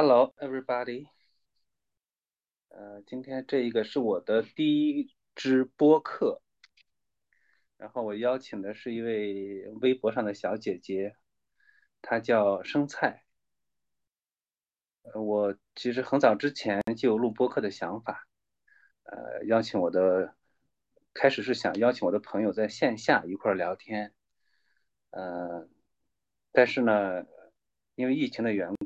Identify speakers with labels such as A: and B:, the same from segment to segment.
A: Hello, everybody。呃，今天这一个是我的第一支播客，然后我邀请的是一位微博上的小姐姐，她叫生菜。呃，我其实很早之前就有录播客的想法，呃，邀请我的，开始是想邀请我的朋友在线下一块聊天，呃，但是呢，因为疫情的缘故。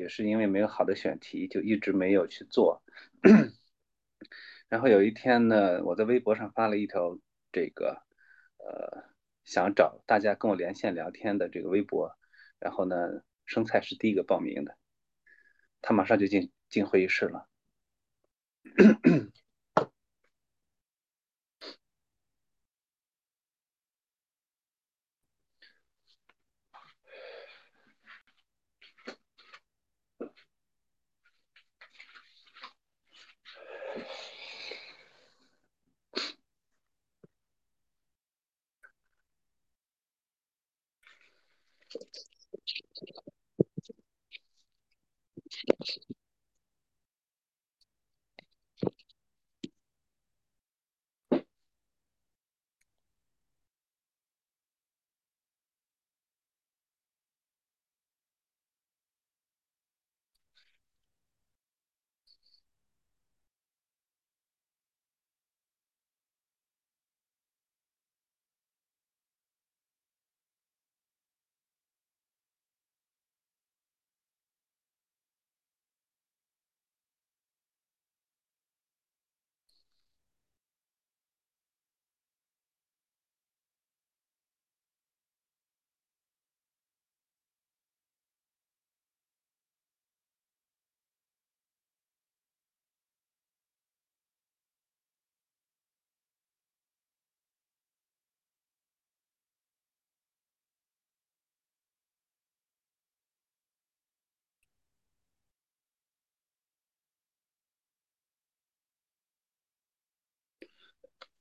A: 也是因为没有好的选题，就一直没有去做。然后有一天呢，我在微博上发了一条这个，呃，想找大家跟我连线聊天的这个微博。然后呢，生菜是第一个报名的，他马上就进进会议室了。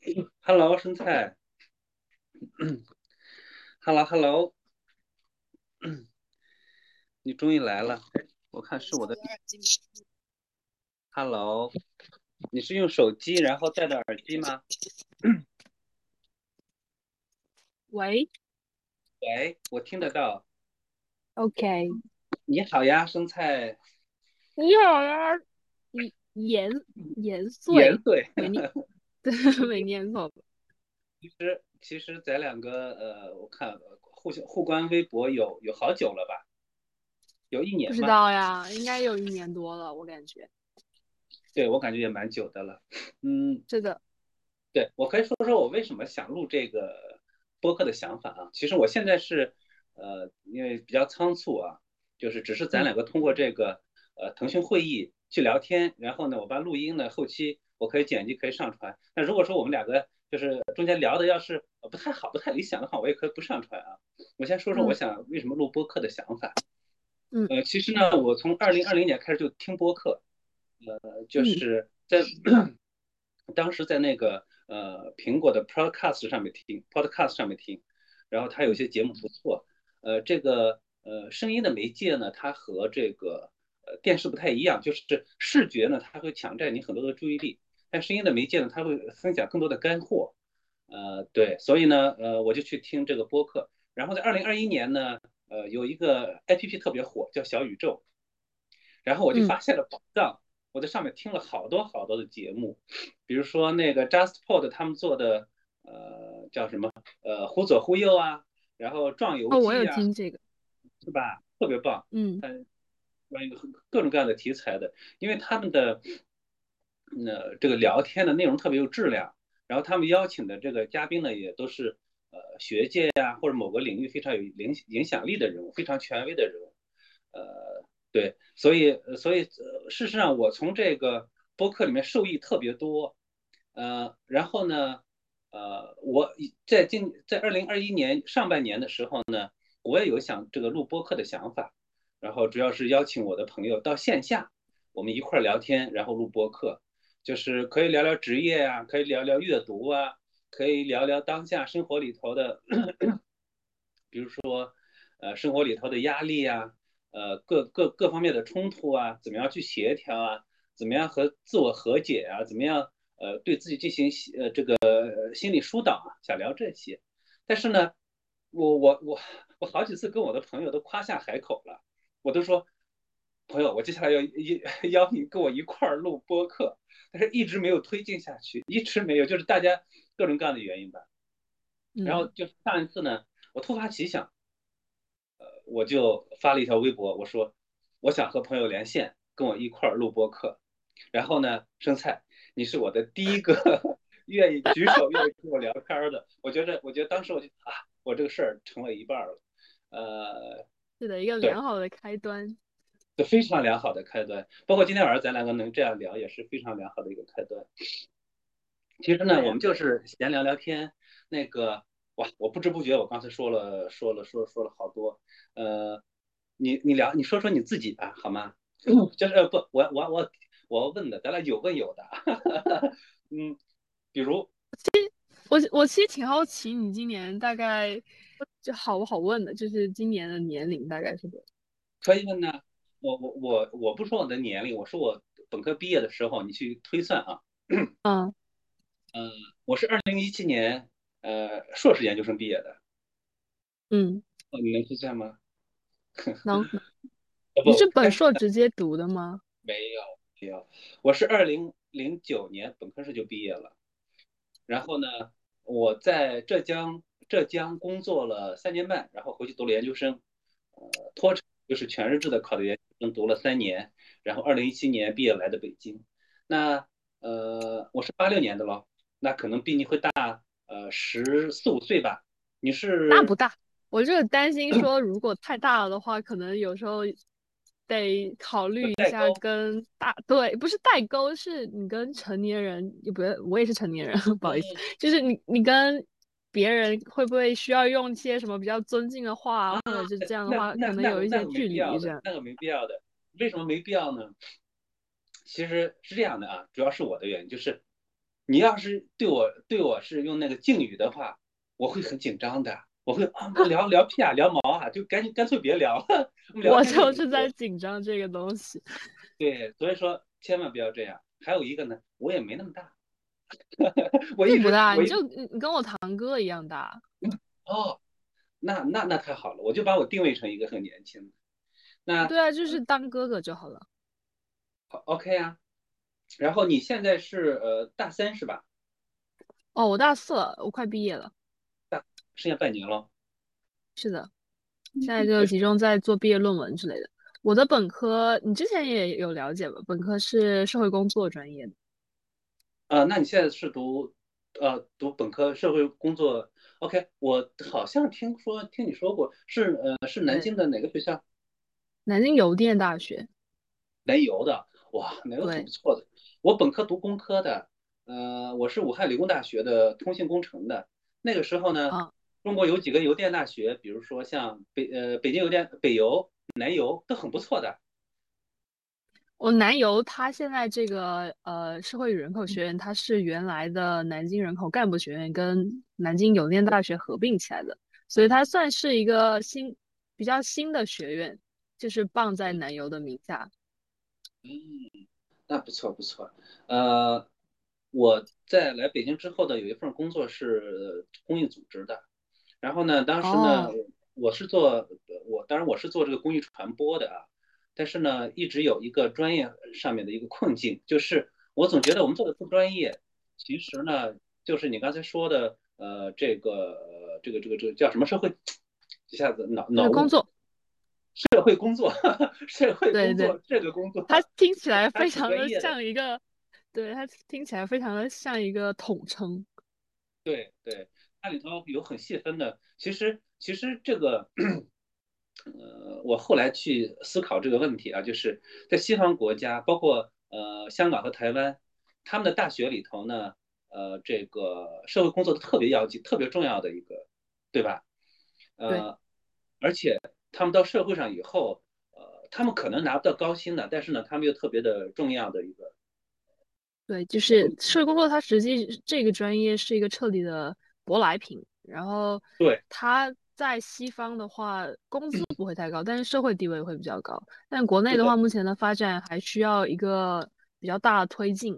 A: Hello，生菜。Hello，Hello。你终于来了，我看是我的。Hello，你是用手机然后戴的耳机吗？
B: 喂。
A: 喂，我听得到。
B: OK。
A: 你好呀，生菜。
B: 你好呀，盐盐碎。
A: 盐碎。
B: 对，没念错。
A: 其实，其实咱两个，呃，我看互相互关微博有有好久了吧？有一年
B: 不知道呀，应该有一年多了，我感觉。
A: 对，我感觉也蛮久的了。嗯，
B: 是的。
A: 对，我可以说说我为什么想录这个播客的想法啊。其实我现在是，呃，因为比较仓促啊，就是只是咱两个通过这个，呃，腾讯会议去聊天，然后呢，我把录音呢后期。我可以剪辑，可以上传。那如果说我们两个就是中间聊的要是不太好、不太理想的话，我也可以不上传啊。我先说说我想为什么录播客的想法。
B: 嗯，
A: 呃，其实呢，我从二零二零年开始就听播客，呃，就是在当时在那个呃苹果的 Podcast 上面听，Podcast 上面听，然后它有些节目不错。呃，这个呃声音的媒介呢，它和这个。电视不太一样，就是视觉呢，它会抢占你很多的注意力，但声音的媒介呢，它会分享更多的干货。呃，对，所以呢，呃，我就去听这个播客。然后在二零二一年呢，呃，有一个 APP 特别火，叫小宇宙，然后我就发现了宝藏。我在上面听了好多好多的节目，比如说那个 JustPod 他们做的，呃，叫什么？呃，忽左忽右啊，然后壮游记啊，
B: 我有听这个，
A: 是吧？特别棒。
B: 嗯。
A: 关于各种各样的题材的，因为他们的那这个聊天的内容特别有质量，然后他们邀请的这个嘉宾呢，也都是呃学界呀或者某个领域非常有影影响力的人物，非常权威的人物。呃，对，所以所以事实上我从这个播客里面受益特别多。呃，然后呢，呃，我在今在二零二一年上半年的时候呢，我也有想这个录播客的想法。然后主要是邀请我的朋友到线下，我们一块儿聊天，然后录播课，就是可以聊聊职业啊，可以聊聊阅读啊，可以聊聊当下生活里头的，比如说，呃，生活里头的压力啊，呃各各各方面的冲突啊，怎么样去协调啊，怎么样和自我和解啊，怎么样呃对自己进行呃这个心理疏导啊，想聊这些。但是呢，我我我我好几次跟我的朋友都夸下海口了，我都说朋友，我接下来要 邀你跟我一块儿录播客，但是一直没有推进下去，一直没有，就是大家各种各样的原因吧。然后就上一次呢，我突发奇想，呃，我就发了一条微博，我说我想和朋友连线，跟我一块儿录播客。然后呢，生菜，你是我的第一个 愿意举手愿意跟我聊天的。我觉得，我觉得当时我就啊，我这个事儿成了一半了。呃，
B: 是的，一个良好的开端，
A: 对，非常良好的开端。包括今天晚上咱两个能这样聊，也是非常良好的一个开端。其实呢，我们就是闲聊聊天。那个哇，我不知不觉我刚才说了说了说说了好多。呃，你你聊，你说说你自己吧，好吗？就是不，我我我我要问的，咱俩有问有的。嗯，比如，
B: 其实我我其实挺好奇，你今年大概就好不好问的，就是今年的年龄大概是多少？
A: 可以问呢。我我我我不说我的年龄，我说我本科毕业的时候，你去推算啊。
B: 嗯
A: 呃，我是二零一七年呃硕士研究生毕业的。
B: 嗯，哦
A: 你能推算吗？
B: 能。你是本硕直接读的吗？
A: 没有，没有。我是二零零九年本科时就毕业了，然后呢，我在浙江浙江工作了三年半，然后回去读了研究生，呃，脱产就是全日制的考的研究生，读了三年，然后二零一七年毕业来的北京。那呃，我是八六年的咯，那可能比你会大呃十四五岁吧。你是？
B: 那不大，我就是担心说，如果太大了的话，可能有时候。得考虑一下跟大对，不是代沟，是你跟成年人，也不，我也是成年人，不好意思，就是你你跟别人会不会需要用一些什么比较尊敬的话，或者是这样的话，可能有一些距离这样。
A: 那个没必要的，为什么没必要呢？其实是这样的啊，主要是我的原因，就是你要是对我对我是用那个敬语的话，我会很紧张的。我会啊聊 聊屁啊聊毛啊，就赶紧干脆别聊了。
B: 我就是在紧张这个东西。
A: 对，所以说千万不要这样。还有一个呢，我也没那么大。我
B: 并不大，你就你跟我堂哥一样大。
A: 哦，那那那太好了，我就把我定位成一个很年轻的。那
B: 对啊，就是当哥哥就好了。
A: 好，OK 啊。然后你现在是呃大三是吧？
B: 哦，我大四了，我快毕业了。
A: 大剩下半年了，
B: 是的，现在就集中在做毕业论文之类的。我的本科你之前也有了解吧？本科是社会工作专业的。
A: 呃，那你现在是读呃读本科社会工作？OK，我好像听说听你说过是呃是南京的哪个学校？
B: 南京邮电大学。
A: 南邮的哇，南邮挺不错的。我本科读工科的，呃，我是武汉理工大学的通信工程的。那个时候呢？中国有几个邮电大学，比如说像北呃北京邮电、北邮、南邮都很不错的。
B: 我南邮它现在这个呃社会与人口学院，它是原来的南京人口干部学院跟南京邮电大学合并起来的，所以它算是一个新比较新的学院，就是傍在南邮的名下。
A: 嗯，那不错不错。呃，我在来北京之后的有一份工作是公益组织的。然后呢，当时呢，我是做我当然我是做这个公益传播的啊，但是呢，一直有一个专业上面的一个困境，就是我总觉得我们做的不专业。其实呢，就是你刚才说的，呃，这个这个这个这个叫什么社会？一下子脑脑
B: 工作，
A: 社会工作，社会
B: 工
A: 作这个工作，
B: 它听起来 非常的像一个，对它听起来非常的像一个统称。
A: 对对。它里头有很细分的，其实其实这个，呃，我后来去思考这个问题啊，就是在西方国家，包括呃香港和台湾，他们的大学里头呢，呃，这个社会工作的特别要紧、特别重要的一个，对吧？呃，而且他们到社会上以后，呃，他们可能拿不到高薪的，但是呢，他们又特别的重要的一个。
B: 对，就是社会工作，它实际这个专业是一个彻底的。舶来品，然后
A: 对
B: 它在西方的话，工资不会太高，但是社会地位会比较高。但国内的话，目前的发展还需要一个比较大的推进。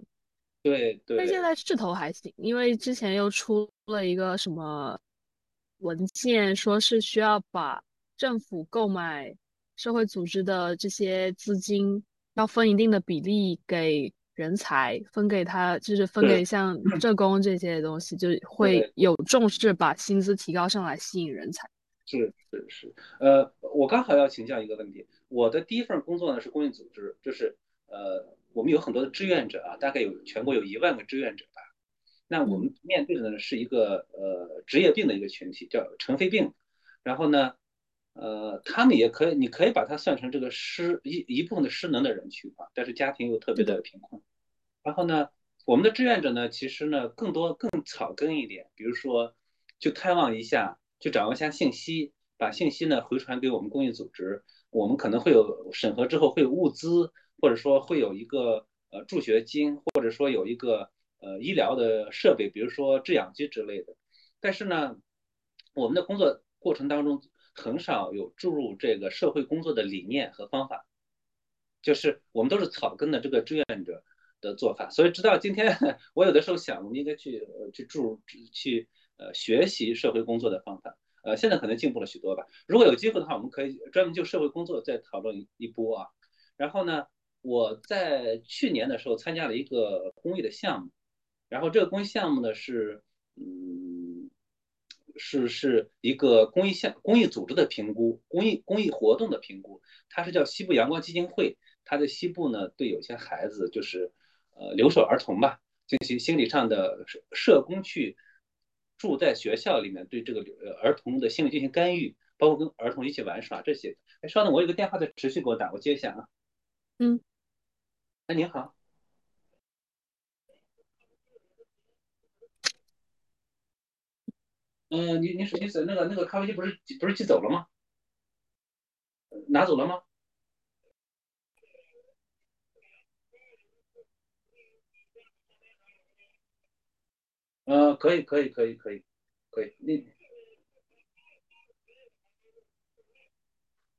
A: 对对。
B: 但现在势头还行，因为之前又出了一个什么文件，说是需要把政府购买社会组织的这些资金，要分一定的比例给。人才分给他，就是分给像社工这些东西，就 会有重视把薪资提高上来，吸引人才。
A: 是是是，呃，我刚好要请教一个问题。我的第一份工作呢是公益组织，就是呃，我们有很多的志愿者啊，大概有全国有一万个志愿者吧。那我们面对的呢是一个呃职业病的一个群体，叫尘肺病。然后呢，呃，他们也可以，你可以把它算成这个失一一部分的失能的人群啊，但是家庭又特别的贫困。然后呢，我们的志愿者呢，其实呢更多更草根一点，比如说就探望一下，就掌握一下信息，把信息呢回传给我们公益组织，我们可能会有审核之后会有物资，或者说会有一个呃助学金，或者说有一个呃医疗的设备，比如说制氧机之类的。但是呢，我们的工作过程当中很少有注入这个社会工作的理念和方法，就是我们都是草根的这个志愿者。的做法，所以直到今天，我有的时候想，我们应该去去注去呃学习社会工作的方法，呃，现在可能进步了许多吧。如果有机会的话，我们可以专门就社会工作再讨论一波啊。然后呢，我在去年的时候参加了一个公益的项目，然后这个公益项目呢是嗯是是一个公益项公益组织的评估，公益公益活动的评估，它是叫西部阳光基金会，它在西部呢对有些孩子就是。呃，留守儿童吧，进行心理上的社社工去住在学校里面，对这个呃儿童的心理进行干预，包括跟儿童一起玩耍这些。哎，稍等，我有个电话在持续给我打，我接一下啊。
B: 嗯。
A: 哎，您好。嗯，你你手机是那个那个咖啡机不是不是寄走了吗？拿走了吗？呃，可以，可以，可以，可以，可以，你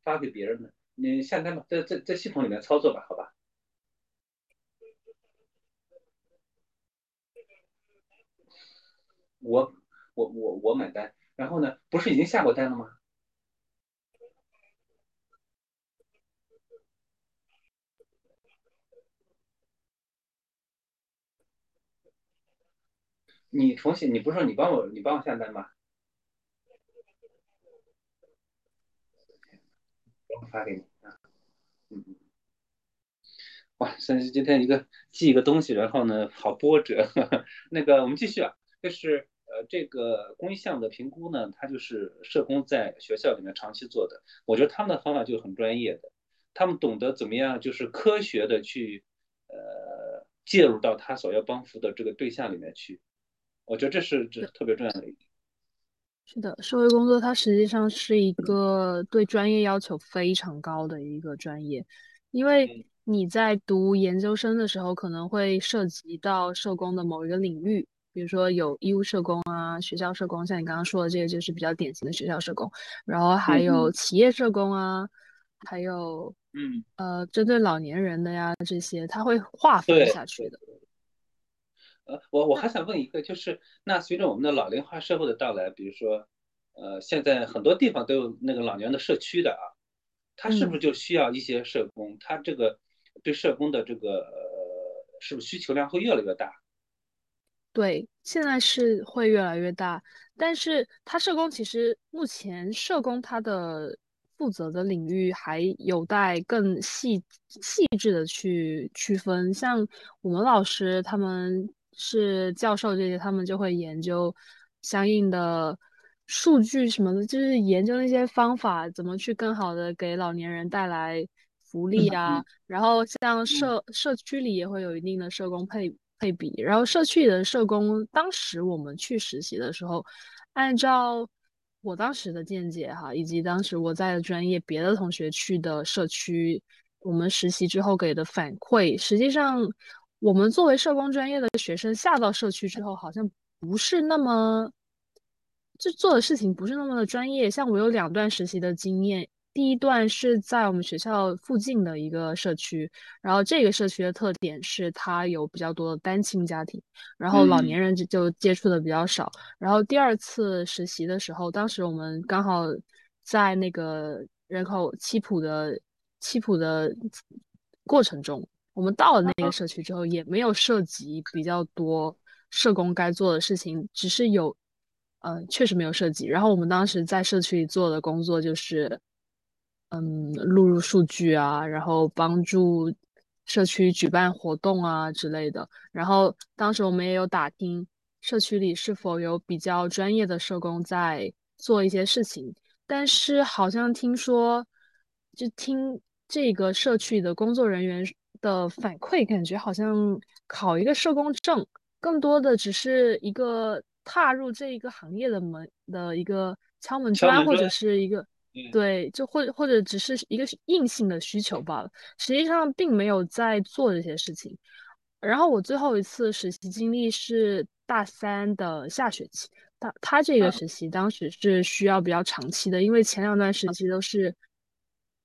A: 发给别人的，你下单吧，在在在系统里面操作吧，好吧？我我我我买单，然后呢，不是已经下过单了吗？你重新，你不是说你帮我，你帮我下单吗？我发给你啊，嗯嗯，哇，算是今天一个记一个东西，然后呢，好波折。那个我们继续啊，就是呃这个公益项目的评估呢，它就是社工在学校里面长期做的，我觉得他们的方法就很专业的，他们懂得怎么样就是科学的去呃介入到他所要帮扶的这个对象里面去。我觉得这是这特别重要的一点。
B: 是的，社会工作它实际上是一个对专业要求非常高的一个专业，因为你在读研究生的时候可能会涉及到社工的某一个领域，比如说有医务社工啊、学校社工，像你刚刚说的这个就是比较典型的学校社工，然后还有企业社工啊，还有
A: 嗯
B: 呃针对老年人的呀这些，他会划分下去的。
A: 呃，我我还想问一个，就是那随着我们的老龄化社会的到来，比如说，呃，现在很多地方都有那个老年的社区的啊，他是不是就需要一些社工？他这个对社工的这个呃，是不是需求量会越来越大？
B: 对，现在是会越来越大，但是他社工其实目前社工他的负责的领域还有待更细细致的去区分，像我们老师他们。是教授这些，他们就会研究相应的数据什么的，就是研究那些方法，怎么去更好的给老年人带来福利啊。然后像社社区里也会有一定的社工配配比，然后社区里的社工，当时我们去实习的时候，按照我当时的见解哈，以及当时我在的专业别的同学去的社区，我们实习之后给的反馈，实际上。我们作为社工专业的学生下到社区之后，好像不是那么就做的事情不是那么的专业。像我有两段实习的经验，第一段是在我们学校附近的一个社区，然后这个社区的特点是它有比较多的单亲家庭，然后老年人就就接触的比较少。然后第二次实习的时候，当时我们刚好在那个人口七普的七普的过程中，我们到了那个社区之后，也没有涉及比较多社工该做的事情，只是有。呃，确实没有涉及。然后我们当时在社区里做的工作就是，嗯，录入数据啊，然后帮助社区举办活动啊之类的。然后当时我们也有打听社区里是否有比较专业的社工在做一些事情，但是好像听说，就听这个社区的工作人员的反馈，感觉好像考一个社工证，更多的只是一个。踏入这一个行业的门的一个敲门砖，或者是一个对，就或或者只是一个硬性的需求罢了。实际上并没有在做这些事情。然后我最后一次实习经历是大三的下学期，他他这个实习当时是需要比较长期的，因为前两段实习都是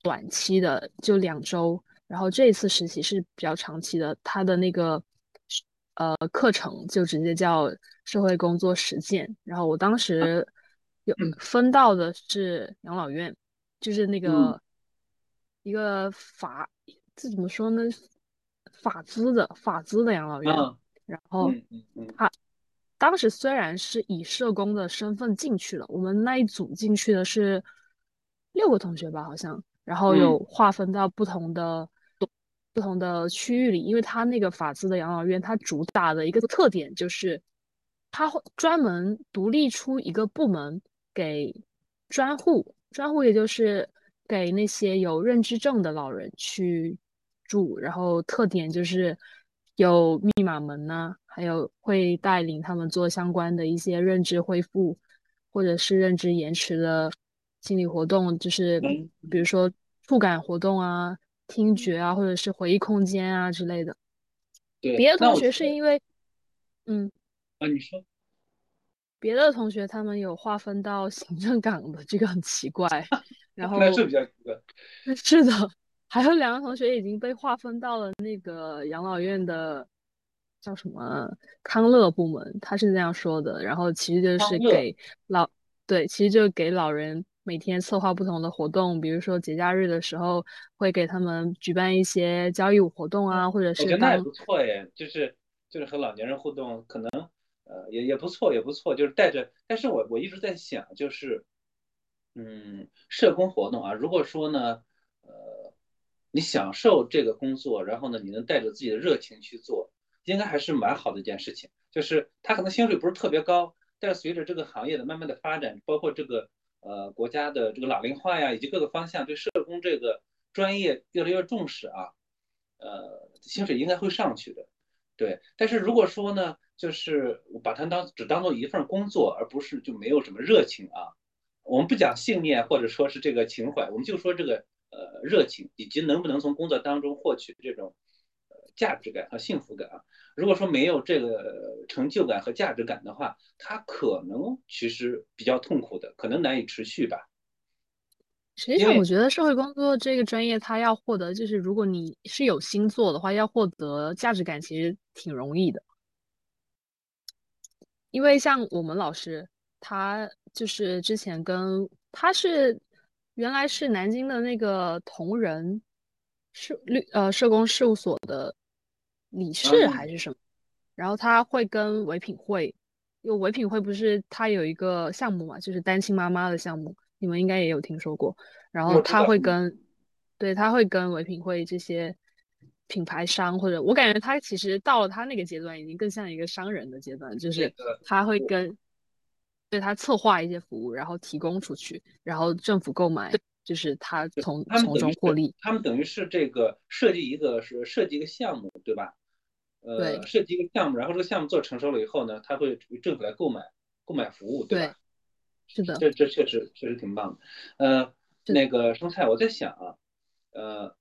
B: 短期的，就两周。然后这一次实习是比较长期的，他的那个。呃，课程就直接叫社会工作实践。然后我当时有分到的是养老院，就是那个一个法，这怎么说呢？法资的法资的养老院。然后他当时虽然是以社工的身份进去了，我们那一组进去的是六个同学吧，好像，然后有划分到不同的。不同的区域里，因为他那个法资的养老院，它主打的一个特点就是，它会专门独立出一个部门给专户，专户也就是给那些有认知症的老人去住，然后特点就是有密码门呐，还有会带领他们做相关的一些认知恢复或者是认知延迟的心理活动，就是比如说触感活动啊。听觉啊，或者是回忆空间啊之类的。
A: 对，
B: 别的同学是因为，嗯，
A: 啊，你说，
B: 别的同学他们有划分到行政岗的，这个很奇怪。然后
A: 那是比较奇怪。
B: 是的，还有两个同学已经被划分到了那个养老院的叫什么康乐部门，他是这样说的。然后其实就是给老，对，其实就是给老人。每天策划不同的活动，比如说节假日的时候，会给他们举办一些交谊舞活动啊，或者是我
A: 觉得那也不错耶，就是就是和老年人互动，可能呃也也不错也不错，就是带着。但是我我一直在想，就是嗯，社工活动啊，如果说呢，呃，你享受这个工作，然后呢，你能带着自己的热情去做，应该还是蛮好的一件事情。就是他可能薪水不是特别高，但是随着这个行业的慢慢的发展，包括这个。呃，国家的这个老龄化呀，以及各个方向对社工这个专业越来越重视啊，呃，薪水应该会上去的，对。但是如果说呢，就是我把它当只当做一份工作，而不是就没有什么热情啊，我们不讲信念或者说是这个情怀，我们就说这个呃热情以及能不能从工作当中获取这种呃价值感和幸福感啊。如果说没有这个成就感和价值感的话，他可能其实比较痛苦的，可能难以持续吧。
B: 实际上，我觉得社会工作这个专业，它要获得就是，如果你是有心做的话，要获得价值感其实挺容易的。因为像我们老师，他就是之前跟他是原来是南京的那个同仁社律呃社工事务所的。理事还是什么，然后他会跟唯品会，因为唯品会不是他有一个项目嘛，就是单亲妈妈的项目，你们应该也有听说过。然后他会跟，对他会跟唯品会这些品牌商，或者我感觉他其实到了他那个阶段，已经更像一个商人的阶段，就是他会跟，对他策划一些服务，然后提供出去，然后政府购买，就是他从从中获利。
A: 他们等于是这个设计一个是设计一个项目，对吧？呃，设计一个项目，然后这个项目做成熟了以后呢，他会政府来购买购买服务，对吧？
B: 是的，
A: 这这确实确实挺棒的。呃，那个生菜，我在想啊，呃，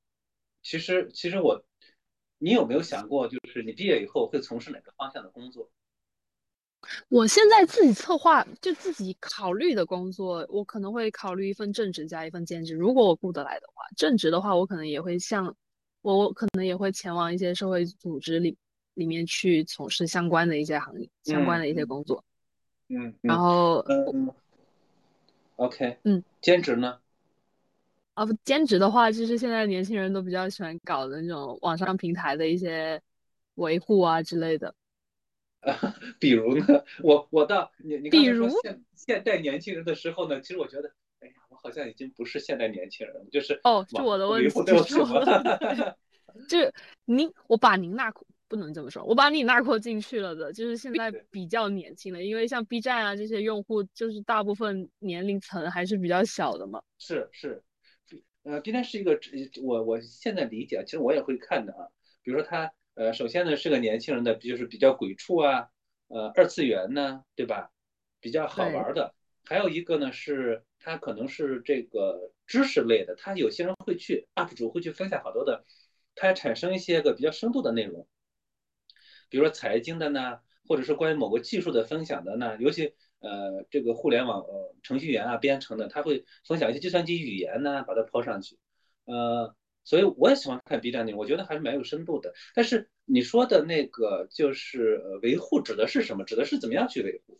A: 其实其实我，你有没有想过，就是你毕业以后会从事哪个方向的工作？
B: 我现在自己策划，就自己考虑的工作，我可能会考虑一份正职加一份兼职。如果我顾得来的话，正职的话，我可能也会像我我可能也会前往一些社会组织里里面去从事相关的一些行业、相关的一些工作。
A: 嗯，
B: 然后
A: 嗯，OK，
B: 嗯，
A: 兼职呢？
B: 啊，不，兼职的话，就是现在年轻人都比较喜欢搞的那种网上平台的一些维护啊之类的。
A: 比如呢，我我到你你刚才
B: 说
A: 现现代年轻人的时候呢，其实我觉得，哎呀，我好像已经不是现代年轻人了，就是
B: 哦，是我的问题，
A: 是我的，
B: 就是您，我把您纳不能这么说，我把你纳括进去了的，就是现在比较年轻了，因为像 B 站啊这些用户，就是大部分年龄层还是比较小的嘛。
A: 是是，呃今天是一个，我我现在理解，其实我也会看的啊，比如说他。呃，首先呢是个年轻人的，就是比较鬼畜啊，呃，二次元呢，对吧？比较好玩的。还有一个呢是，他可能是这个知识类的，他有些人会去 UP 主会去分享好多的，他产生一些个比较深度的内容，比如说财经的呢，或者是关于某个技术的分享的呢，尤其呃这个互联网呃程序员啊编程的，他会分享一些计算机语言呢，把它抛上去，呃。所以我也喜欢看 B 站内容，我觉得还是蛮有深度的。但是你说的那个就是维护指的是什么？指的是怎么样去维护？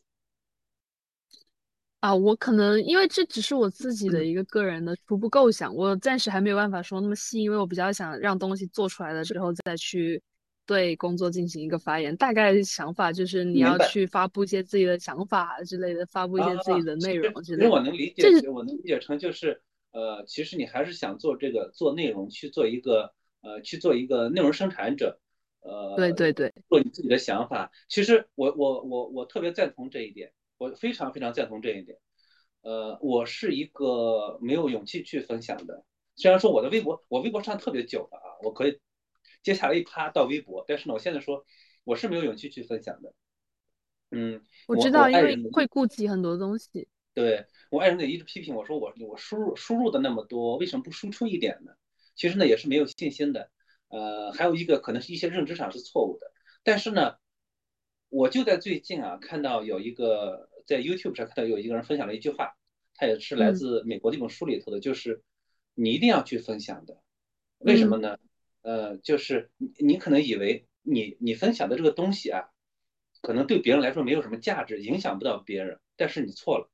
B: 啊，我可能因为这只是我自己的一个个人的初步构想，我暂时还没有办法说那么细，因为我比较想让东西做出来了之后再去对工作进行一个发言。大概想法就是你要去发布一些自己的想法之类的，发布一些自己的内容之类的。
A: 我能理解，我能理解成就是。呃，其实你还是想做这个做内容，去做一个呃，去做一个内容生产者，呃，
B: 对对对，
A: 做你自己的想法。其实我我我我特别赞同这一点，我非常非常赞同这一点。呃，我是一个没有勇气去分享的。虽然说我的微博，我微博上特别久了啊，我可以接下来一趴到微博，但是呢，我现在说我是没有勇气去分享的。嗯，
B: 我知道，因为会顾及很多东西。
A: 对。我爱人也一直批评我说我我输入输入的那么多，为什么不输出一点呢？其实呢也是没有信心的。呃，还有一个可能是一些认知上是错误的。但是呢，我就在最近啊看到有一个在 YouTube 上看到有一个人分享了一句话，他也是来自美国的一本书里头的，就是你一定要去分享的。为什么呢？呃，就是你你可能以为你你分享的这个东西啊，可能对别人来说没有什么价值，影响不到别人，但是你错了。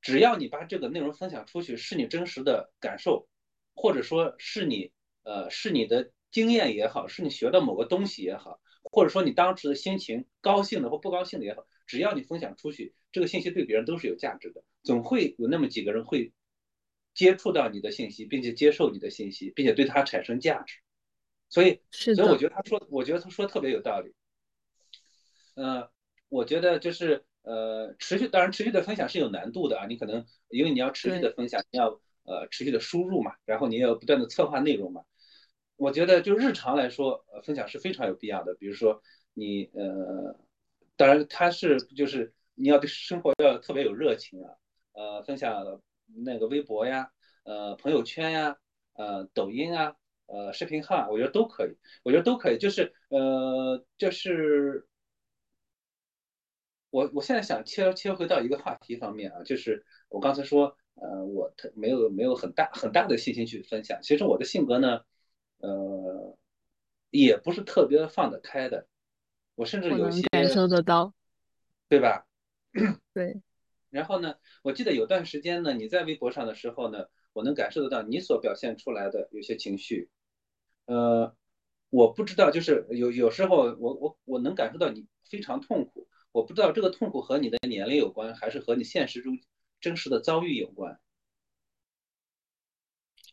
A: 只要你把这个内容分享出去，是你真实的感受，或者说是你呃是你的经验也好，是你学到某个东西也好，或者说你当时的心情高兴的或不高兴的也好，只要你分享出去，这个信息对别人都是有价值的。总会有那么几个人会接触到你的信息，并且接受你的信息，并且对他产生价值。所以，所以我觉得他说，我觉得他说特别有道理。嗯，我觉得就是。呃，持续当然持续的分享是有难度的啊，你可能因为你要持续的分享，你要呃持续的输入嘛，然后你要不断的策划内容嘛。我觉得就日常来说，呃，分享是非常有必要的。比如说你呃，当然他是就是你要对生活要特别有热情啊，呃，分享那个微博呀，呃，朋友圈呀，呃，抖音啊，呃，视频号，我觉得都可以，我觉得都可以，就是呃，就是。我我现在想切切回到一个话题方面啊，就是我刚才说，呃，我特没有没有很大很大的信心去分享。其实我的性格呢，呃，也不是特别放得开的。我甚至有些
B: 感受得到，
A: 对吧？
B: 对。
A: 然后呢，我记得有段时间呢，你在微博上的时候呢，我能感受得到你所表现出来的有些情绪。呃，我不知道，就是有有时候我我我能感受到你非常痛苦。我不知道这个痛苦和你的年龄有关，还是和你现实中真实的遭遇有关。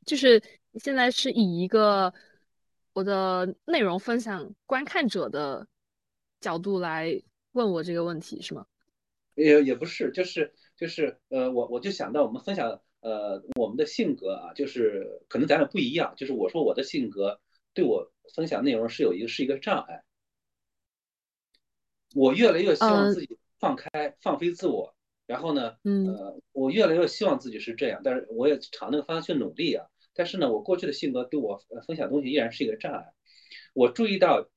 B: 就是现在是以一个我的内容分享观看者的角度来问我这个问题，是吗？
A: 也也不是，就是就是呃，我我就想到我们分享呃我们的性格啊，就是可能咱俩不一样，就是我说我的性格对我分享内容是有一个是一个障碍。我越来越希望自己放开、放飞自我，然后呢，呃，我越来越希望自己是这样，但是我也朝那个方向去努力啊。但是呢，我过去的性格对我分享东西依然是一个障碍。我注意到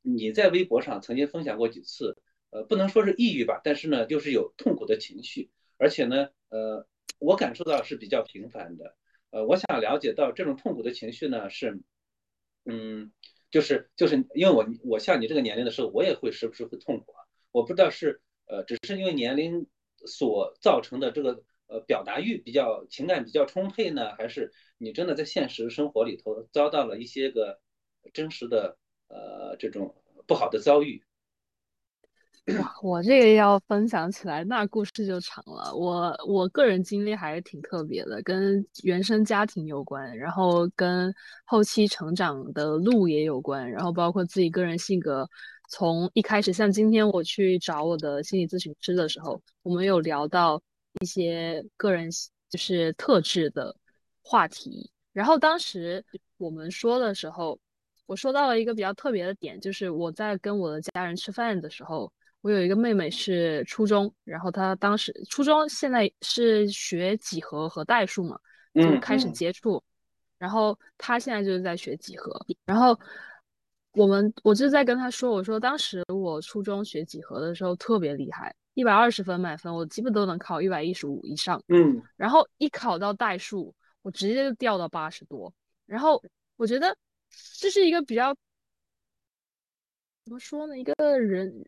A: 你在微博上曾经分享过几次，呃，不能说是抑郁吧，但是呢，就是有痛苦的情绪，而且呢，呃，我感受到是比较频繁的。呃，我想了解到这种痛苦的情绪呢，是，嗯，就是就是因为我我像你这个年龄的时候，我也会时不时会痛苦啊。我不知道是呃，只是因为年龄所造成的这个呃表达欲比较情感比较充沛呢，还是你真的在现实生活里头遭到了一些个真实的呃这种不好的遭遇。
B: 我这个要分享起来，那故事就长了。我我个人经历还是挺特别的，跟原生家庭有关，然后跟后期成长的路也有关，然后包括自己个人性格。从一开始，像今天我去找我的心理咨询师的时候，我们有聊到一些个人就是特质的话题。然后当时我们说的时候，我说到了一个比较特别的点，就是我在跟我的家人吃饭的时候。我有一个妹妹是初中，然后她当时初中现在是学几何和代数嘛，就开始接触，然后她现在就是在学几何，然后我们我就在跟她说，我说当时我初中学几何的时候特别厉害，一百二十分满分，我基本都能考一百一十五以上，
A: 嗯，
B: 然后一考到代数，我直接就掉到八十多，然后我觉得这是一个比较怎么说呢，一个人。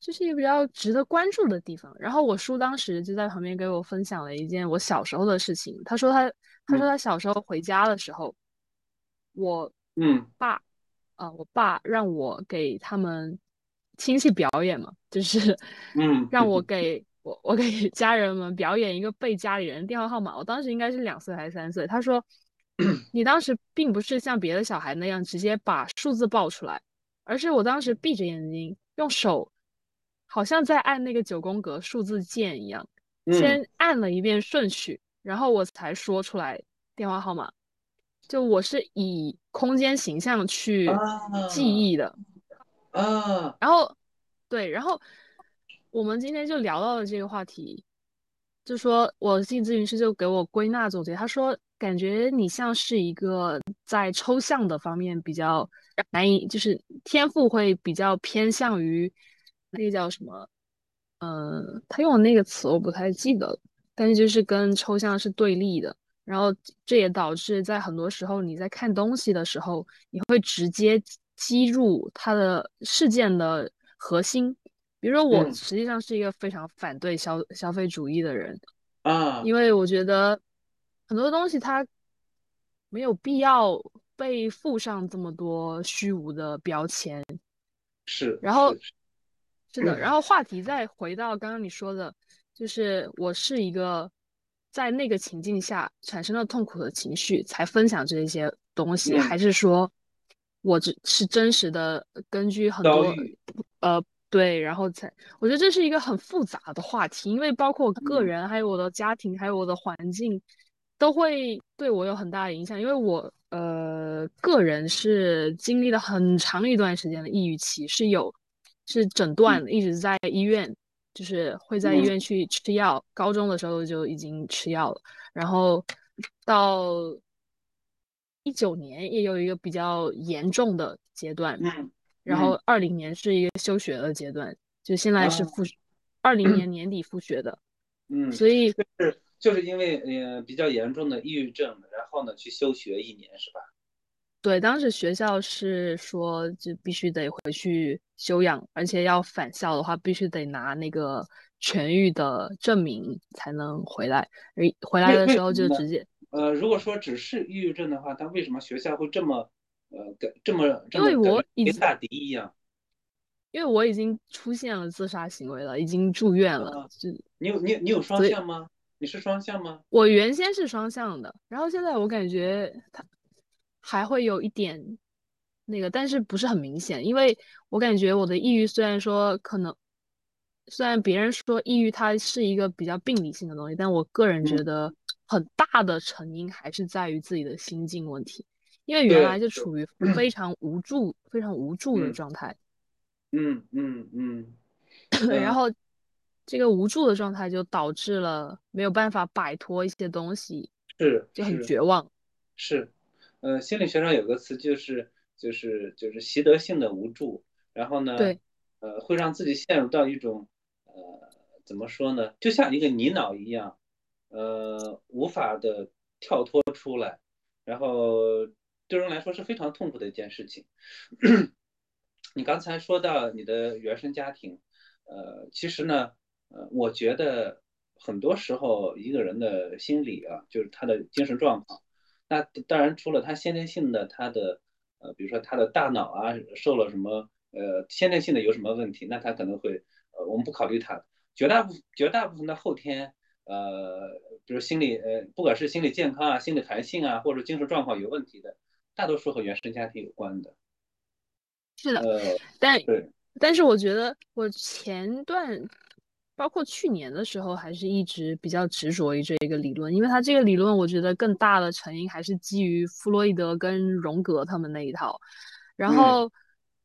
B: 这是一个比较值得关注的地方。然后我叔当时就在旁边给我分享了一件我小时候的事情。他说他他说他小时候回家的时候，我
A: 嗯
B: 爸啊，我爸让我给他们亲戚表演嘛，就是
A: 嗯
B: 让我给我我给家人们表演一个背家里人电话号码。我当时应该是两岁还是三岁。他说你当时并不是像别的小孩那样直接把数字报出来，而是我当时闭着眼睛用手。好像在按那个九宫格数字键一样，先按了一遍顺序，然后我才说出来电话号码。就我是以空间形象去记忆的
A: 啊。
B: 然后，对，然后我们今天就聊到了这个话题，就说我心理咨询师就给我归纳总结，他说感觉你像是一个在抽象的方面比较难以，就是天赋会比较偏向于。那个叫什么？嗯，他用的那个词我不太记得了，但是就是跟抽象是对立的。然后这也导致在很多时候你在看东西的时候，你会直接击入它的事件的核心。比如说，我实际上是一个非常反对消消费主义的人
A: 啊，
B: 因为我觉得很多东西它没有必要被附上这么多虚无的标签。
A: 是，
B: 然后。是的，然后话题再回到刚刚你说的，就是我是一个在那个情境下产生了痛苦的情绪才分享这些东西，还是说我只是真实的根据很多呃对，然后才我觉得这是一个很复杂的话题，因为包括我个人，还有我的家庭，还有我的环境，都会对我有很大的影响，因为我呃个人是经历了很长一段时间的抑郁期，是有。是诊断，一直在医院，就是会在医院去吃药。高中的时候就已经吃药了，然后到一九年也有一个比较严重的阶段，
A: 嗯，
B: 然后二零年是一个休学的阶段，就现在是复二零年年底复学的，
A: 嗯，
B: 所以
A: 就是就是因为呃比较严重的抑郁症，然后呢去休学一年是吧？
B: 对，当时学校是说，就必须得回去休养，而且要返校的话，必须得拿那个痊愈的证明才能回来。回来的时候就直接……
A: 呃，如果说只是抑郁症的话，他为什么学校会这么呃这么这么
B: 跟
A: 大敌一样？
B: 因为我已经出现了自杀行为了，已经住院了。就
A: 你有你你有双向吗？你是双向吗？
B: 我原先是双向的，然后现在我感觉他。还会有一点那个，但是不是很明显，因为我感觉我的抑郁虽然说可能，虽然别人说抑郁它是一个比较病理性的东西，但我个人觉得很大的成因还是在于自己的心境问题，因为原来就处于非常无助、非常无助的状态。
A: 嗯嗯嗯。
B: 然后这个无助的状态就导致了没有办法摆脱一些东西，
A: 是
B: 就很绝望。
A: 是。呃，心理学上有个词，就是就是就是习得性的无助。然后呢，
B: 对，
A: 呃，会让自己陷入到一种呃，怎么说呢？就像一个泥淖一样，呃，无法的跳脱出来，然后对人来说是非常痛苦的一件事情。你刚才说到你的原生家庭，呃，其实呢，呃，我觉得很多时候一个人的心理啊，就是他的精神状况，那当然除了他先天性的他的呃，比如说他的大脑啊受了什么呃先天性的有什么问题，那他可能会呃我们不考虑他，绝大部绝大部分的后天呃，比如心理呃，不管是心理健康啊、心理弹性啊，或者精神状况有问题的，大多数和原生家庭有关的。
B: 是的，呃但对但是我觉得我前段，包括去年的时候，还是一直比较执着于这一个理论，因为它这个理论，我觉得更大的成因还是基于弗洛伊德跟荣格他们那一套。然后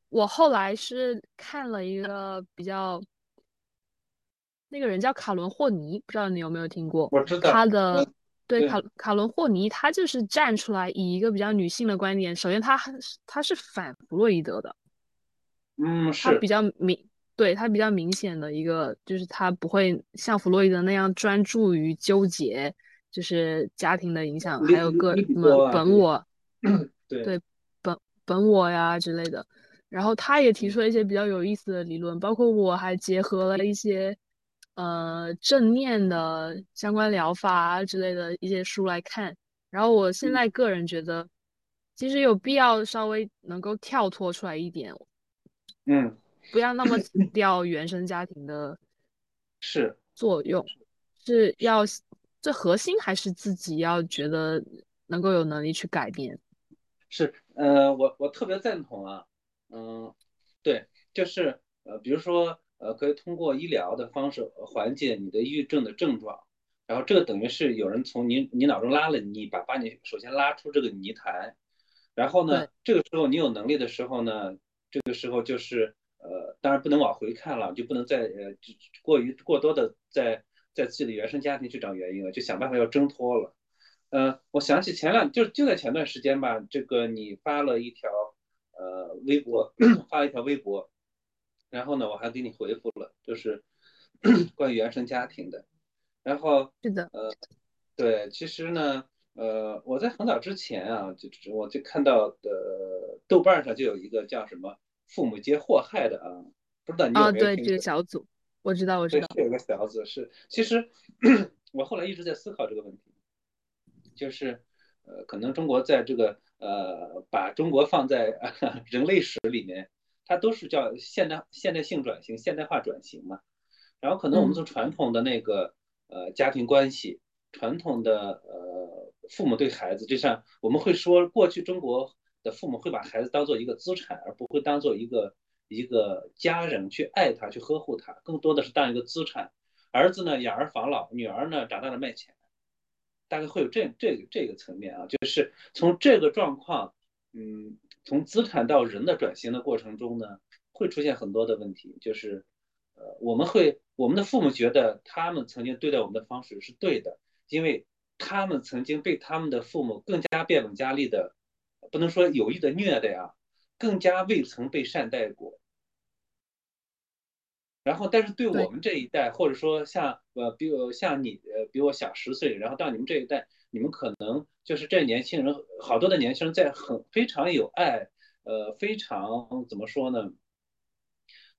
B: 我后来是看了一个比较，那个人叫卡伦霍尼，不知道你有没有听过？
A: 我知道
B: 他的。对卡卡伦霍尼，他就是站出来以一个比较女性的观点。首先，他他是反弗洛伊德的。
A: 嗯，是。
B: 他比较明，对他比较明显的一个，就是他不会像弗洛伊德那样专注于纠结，就是家庭的影响，还有个什么本我，
A: 对
B: 本本我呀之类的。然后他也提出了一些比较有意思的理论，包括我还结合了一些。呃，正念的相关疗法啊之类的一些书来看，然后我现在个人觉得，其实有必要稍微能够跳脱出来一点，
A: 嗯，
B: 不要那么强调原生家庭的，
A: 是
B: 作用，是要这核心还是自己要觉得能够有能力去改变，
A: 是，呃，我我特别赞同啊，嗯，对，就是呃，比如说。呃，可以通过医疗的方式缓解你的抑郁症的症状，然后这个等于是有人从你你脑中拉了你，把把你首先拉出这个泥潭，然后呢，这个时候你有能力的时候呢，这个时候就是呃，当然不能往回看了，就不能再呃过于过多的在在自己的原生家庭去找原因了，就想办法要挣脱了。呃，我想起前两就就在前段时间吧，这个你发了一条呃微博，发了一条微博。然后呢，我还给你回复了，就是 关于原生家庭的。然后
B: 是的，
A: 呃，对，其实呢，呃，我在很早之前啊，就我就看到的豆瓣上就有一个叫什么“父母皆祸害”的啊，不知道你有没有
B: 听？对，这个小组，我知道，我知道。
A: 有个小组是，其实 我后来一直在思考这个问题，就是呃，可能中国在这个呃，把中国放在 人类史里面。它都是叫现代现代性转型、现代化转型嘛，然后可能我们从传统的那个呃家庭关系、传统的呃父母对孩子，就像我们会说，过去中国的父母会把孩子当做一个资产，而不会当做一个一个家人去爱他、去呵护他，更多的是当一个资产。儿子呢养儿防老，女儿呢长大了卖钱，大概会有这这这个层面啊，就是从这个状况，嗯。从资产到人的转型的过程中呢，会出现很多的问题，就是，呃，我们会我们的父母觉得他们曾经对待我们的方式是对的，因为他们曾经被他们的父母更加变本加厉的，不能说有意的虐待啊，更加未曾被善待过。然后，但是对我们这一代，或者说像呃，比我像你呃，比我小十岁，然后到你们这一代。你们可能就是这年轻人，好多的年轻人在很非常有爱，呃，非常怎么说呢？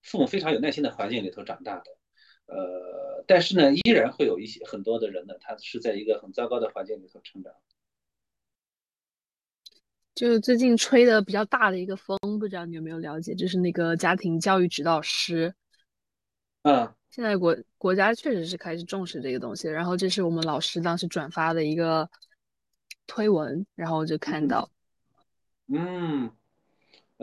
A: 父母非常有耐心的环境里头长大的，呃，但是呢，依然会有一些很多的人呢，他是在一个很糟糕的环境里头成长。
B: 就是最近吹的比较大的一个风，不知道你有没有了解？就是那个家庭教育指导师。
A: 嗯。
B: 现在国国家确实是开始重视这个东西，然后这是我们老师当时转发的一个推文，然后就看到，
A: 嗯，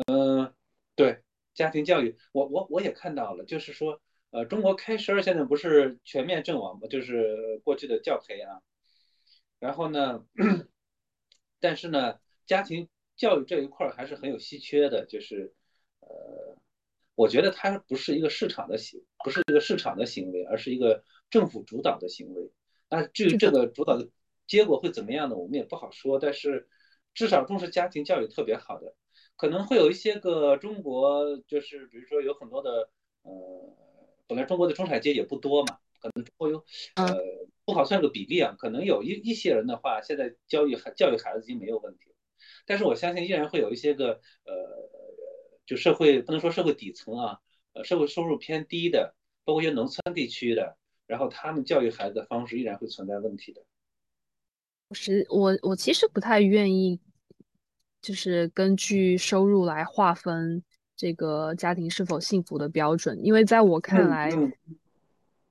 A: 呃，对，家庭教育，我我我也看到了，就是说，呃，中国开十二现在不是全面阵亡嘛？就是过去的教培啊，然后呢，但是呢，家庭教育这一块还是很有稀缺的，就是，呃。我觉得它不是一个市场的行，不是一个市场的行为，而是一个政府主导的行为。那至于这个主导的结果会怎么样呢？我们也不好说。但是至少重视家庭教育特别好的，可能会有一些个中国，就是比如说有很多的呃，本来中国的中产阶级也不多嘛，可能中国有呃不好算个比例啊，可能有一一些人的话，现在教育孩教育孩子已经没有问题，但是我相信依然会有一些个呃，就社会不能说社会底层啊，呃，社会收入偏低的，包括一些农村地区的，然后他们教育孩子的方式依然会存在问题的。
B: 是我我其实不太愿意，就是根据收入来划分这个家庭是否幸福的标准，因为在我看来，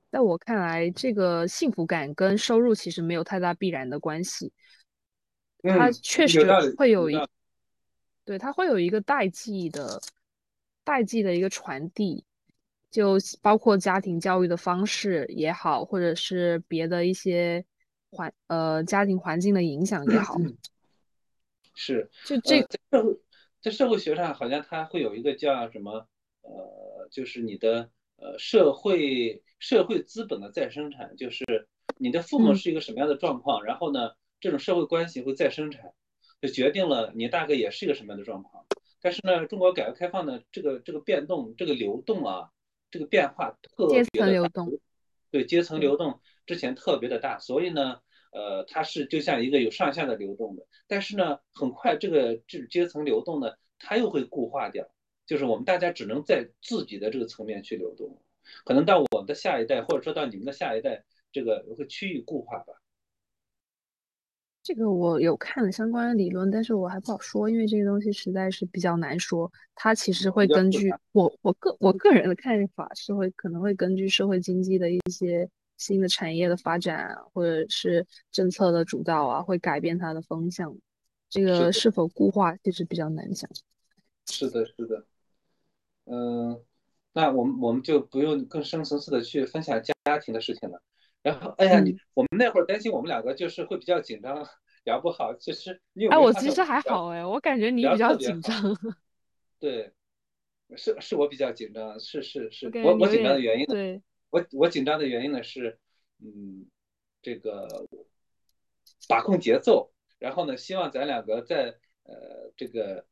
B: 在我看来，这个幸福感跟收入其实没有太大必然的关系，它确实会有一，对，它会有一个代际的代际的一个传递，就包括家庭教育的方式也好，或者是别的一些。环呃家庭环境的影响也好，
A: 是
B: 就这
A: 在社会在社会学上好像它会有一个叫什么呃，就是你的呃社会社会资本的再生产，就是你的父母是一个什么样的状况，然后呢这种社会关系会再生产，就决定了你大概也是一个什么样的状况。但是呢，中国改革开放的这个这个变动这个流动啊，这个变化特别
B: 的大，
A: 对阶层流动。之前特别的大，所以呢，呃，它是就像一个有上下的流动的，但是呢，很快这个这阶层流动呢，它又会固化掉，就是我们大家只能在自己的这个层面去流动，可能到我们的下一代，或者说到你们的下一代，这个会趋于固化吧。
B: 这个我有看了相关的理论，但是我还不好说，因为这个东西实在是比较难说。它其实会根据我我个我个人的看法是会可能会根据社会经济的一些。新的产业的发展，或者是政策的主导啊，会改变它的风向。这个是否固化，其实比较难讲。
A: 是的，是的。嗯，那我们我们就不用更深层次的去分享家家庭的事情了。然后，哎呀，你我们那会儿担心我们两个就是会比较紧张，聊不好。其实你有哎，
B: 我其实还好哎，我感觉你比较紧张。
A: 对，是是我比较紧张，是是是我我紧张的原因。
B: 对。
A: 我我紧张的原因呢是，嗯，这个把控节奏，然后呢，希望咱两个在呃这个，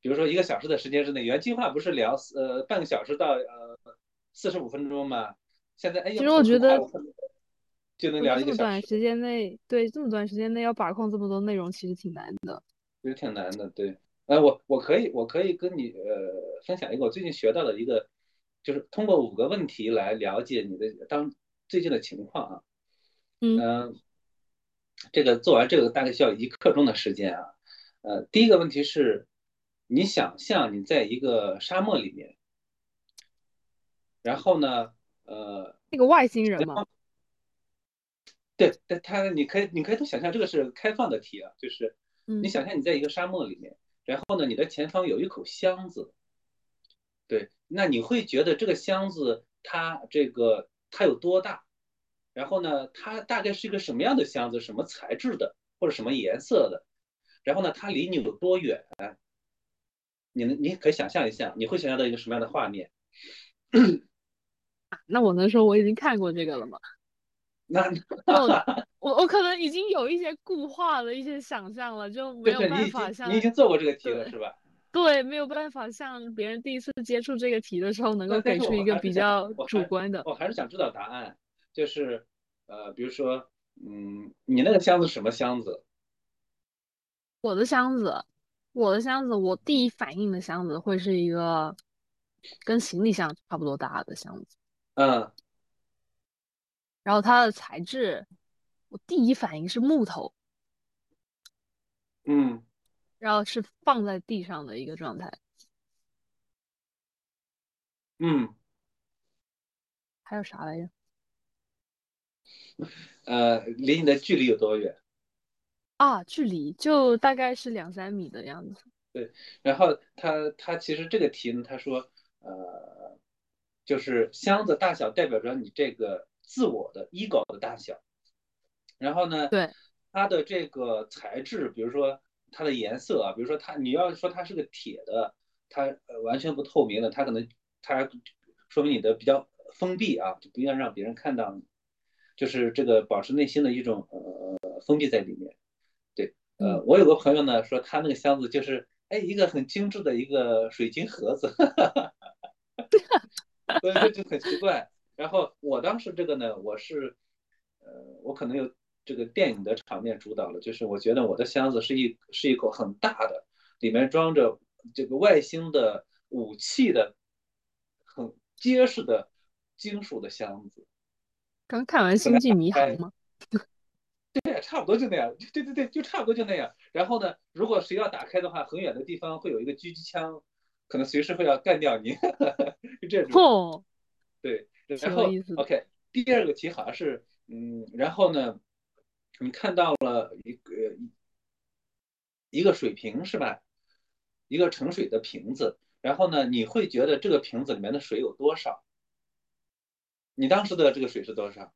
A: 比如说一个小时的时间之内，原计划不是聊呃半个小时到呃四十五分钟吗？现在哎，
B: 其实我觉得
A: 就能聊一个
B: 这么短时间内，对这么短时间内要把控这么多内容，其实挺难的。
A: 其实挺难的，对。呃，我我可以我可以跟你呃分享一个我最近学到的一个。就是通过五个问题来了解你的当最近的情况啊，
B: 嗯，
A: 这个做完这个大概需要一刻钟的时间啊，呃，第一个问题是，你想象你在一个沙漠里面，然后呢，呃，
B: 那个外星人吗？
A: 对，但他你可以你可以都想象这个是开放的题啊，就是你想象你在一个沙漠里面，然后呢，你的前方有一口箱子。对，那你会觉得这个箱子它这个它有多大？然后呢，它大概是一个什么样的箱子？什么材质的，或者什么颜色的？然后呢，它离你有多远？你能你可以想象一下，你会想象到一个什么样的画面？
B: 那我能说我已经看过这个了吗？
A: 那
B: 我我可能已经有一些固化的一些想象了，就没有办法像
A: 你已经做过这个题了，是吧？
B: 对，没有办法像别人第一次接触这个题的时候，能够给出一个比较主观的。
A: 我还是想知道答案，就是呃，比如说，嗯，你那个箱子什么箱子？
B: 我的箱子，我的箱子，我第一反应的箱子会是一个跟行李箱差不多大的箱子。
A: 嗯。
B: 然后它的材质，我第一反应是木头。
A: 嗯。
B: 然后是放在地上的一个状态。
A: 嗯，
B: 还有啥来着？
A: 呃，离你的距离有多远？
B: 啊，距离就大概是两三米的样子。
A: 对，然后他他其实这个题呢，他说，呃，就是箱子大小代表着你这个自我的 ego 的大小。然后呢，
B: 对，
A: 它的这个材质，比如说。它的颜色啊，比如说它，你要说它是个铁的，它呃完全不透明的，它可能它说明你的比较封闭啊，就不愿让别人看到你，就是这个保持内心的一种呃封闭在里面。对，呃，我有个朋友呢说他那个箱子就是哎一个很精致的一个水晶盒子，所以这就很奇怪。然后我当时这个呢，我是，呃，我可能有这个电影的场面主导了，就是我觉得我的箱子是一是一口很大的，里面装着这个外星的武器的，很结实的金属的箱子。
B: 刚看完《星际迷航》吗？
A: 对，差不多就那样。对对对，就差不多就那样。然后呢，如果谁要打开的话，很远的地方会有一个狙击枪，可能随时会要干掉你，就这种。对，然后 OK，第二个题好像是，嗯，然后呢，你看到了一个一个水瓶是吧？一个盛水的瓶子，然后呢，你会觉得这个瓶子里面的水有多少？你当时的这个水是多少？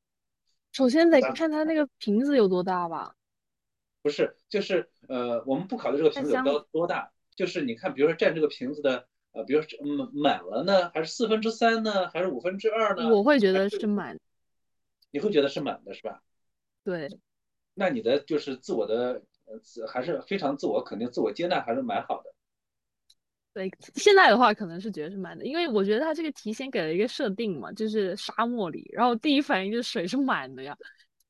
B: 首先得看它那个瓶子有多大吧？
A: 不是，就是呃，我们不考虑这个瓶子有多多大，就是你看，比如说占这个瓶子的，呃，比如说满满了呢，还是四分之三呢，还是五分之二呢？
B: 我会觉得是满。
A: 你会觉得是满的，是吧？
B: 对。
A: 那你的就是自我的呃，还是非常自我肯定、自我接纳，还是蛮好的。
B: 对，现在的话可能是觉得是满的，因为我觉得他这个题先给了一个设定嘛，就是沙漠里，然后第一反应就是水是满的呀。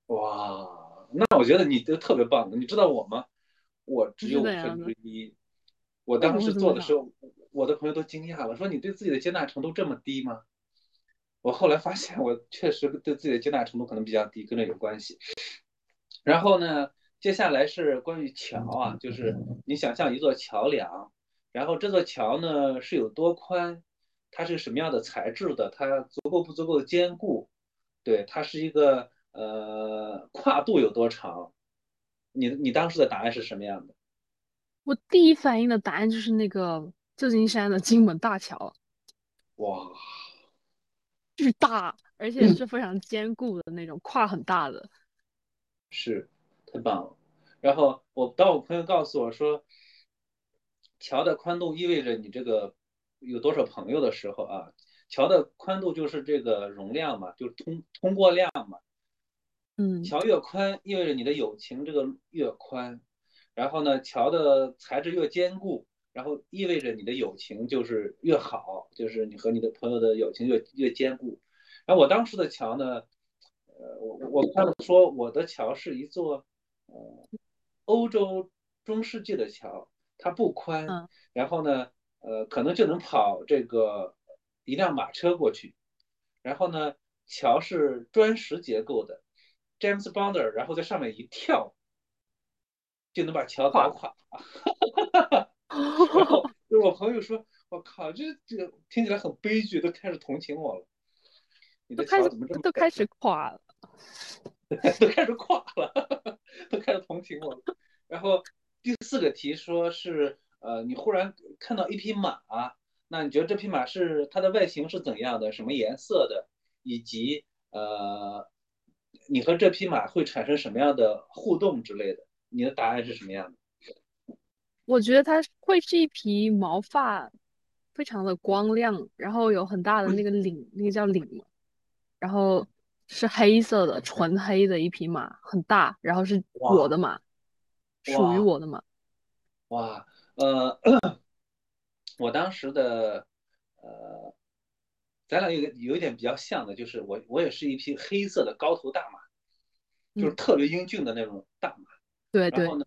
A: 哇，那我觉得你都特别棒的，你知道我吗？我只有五分之一。我当时做的时候，我的朋友都惊讶了，说你对自己的接纳程度这么低吗？我后来发现，我确实对自己的接纳程度可能比较低，跟这有关系。然后呢，接下来是关于桥啊，就是你想象一座桥梁。然后这座桥呢是有多宽？它是什么样的材质的？它足够不足够坚固？对，它是一个呃跨度有多长？你你当时的答案是什么样的？
B: 我第一反应的答案就是那个旧金山的金门大桥。
A: 哇，
B: 巨大，而且是非常坚固的那种，跨很大的。
A: 是，太棒了。然后我当我朋友告诉我说。桥的宽度意味着你这个有多少朋友的时候啊？桥的宽度就是这个容量嘛，就是通通过量嘛。
B: 嗯，
A: 桥越宽，意味着你的友情这个越宽。然后呢，桥的材质越坚固，然后意味着你的友情就是越好，就是你和你的朋友的友情越越坚固。然后我当时的桥呢，呃，我我看了说我的桥是一座呃欧洲中世纪的桥。它不宽，然后呢，呃，可能就能跑这个一辆马车过去。然后呢，桥是砖石结构的，James Bond，然后在上面一跳，就能把桥打垮。然后 我朋友说：“我靠，这这个听起来很悲剧，都开始同情我了。”你的桥怎么这么
B: 都开始垮了？
A: 都开始垮了，都开始同情我了。然后。第四个题说是，呃，你忽然看到一匹马，那你觉得这匹马是它的外形是怎样的，什么颜色的，以及呃，你和这匹马会产生什么样的互动之类的？你的答案是什么样的？
B: 我觉得它会是一匹毛发非常的光亮，然后有很大的那个领，那个叫领嘛，然后是黑色的，纯黑的一匹马，很大，然后是我的马。属于我的马？
A: 哇，呃，我当时的，呃，咱俩有个有一点比较像的，就是我我也是一匹黑色的高头大马，就是特别英俊的那种大马。
B: 对对。
A: 然后呢，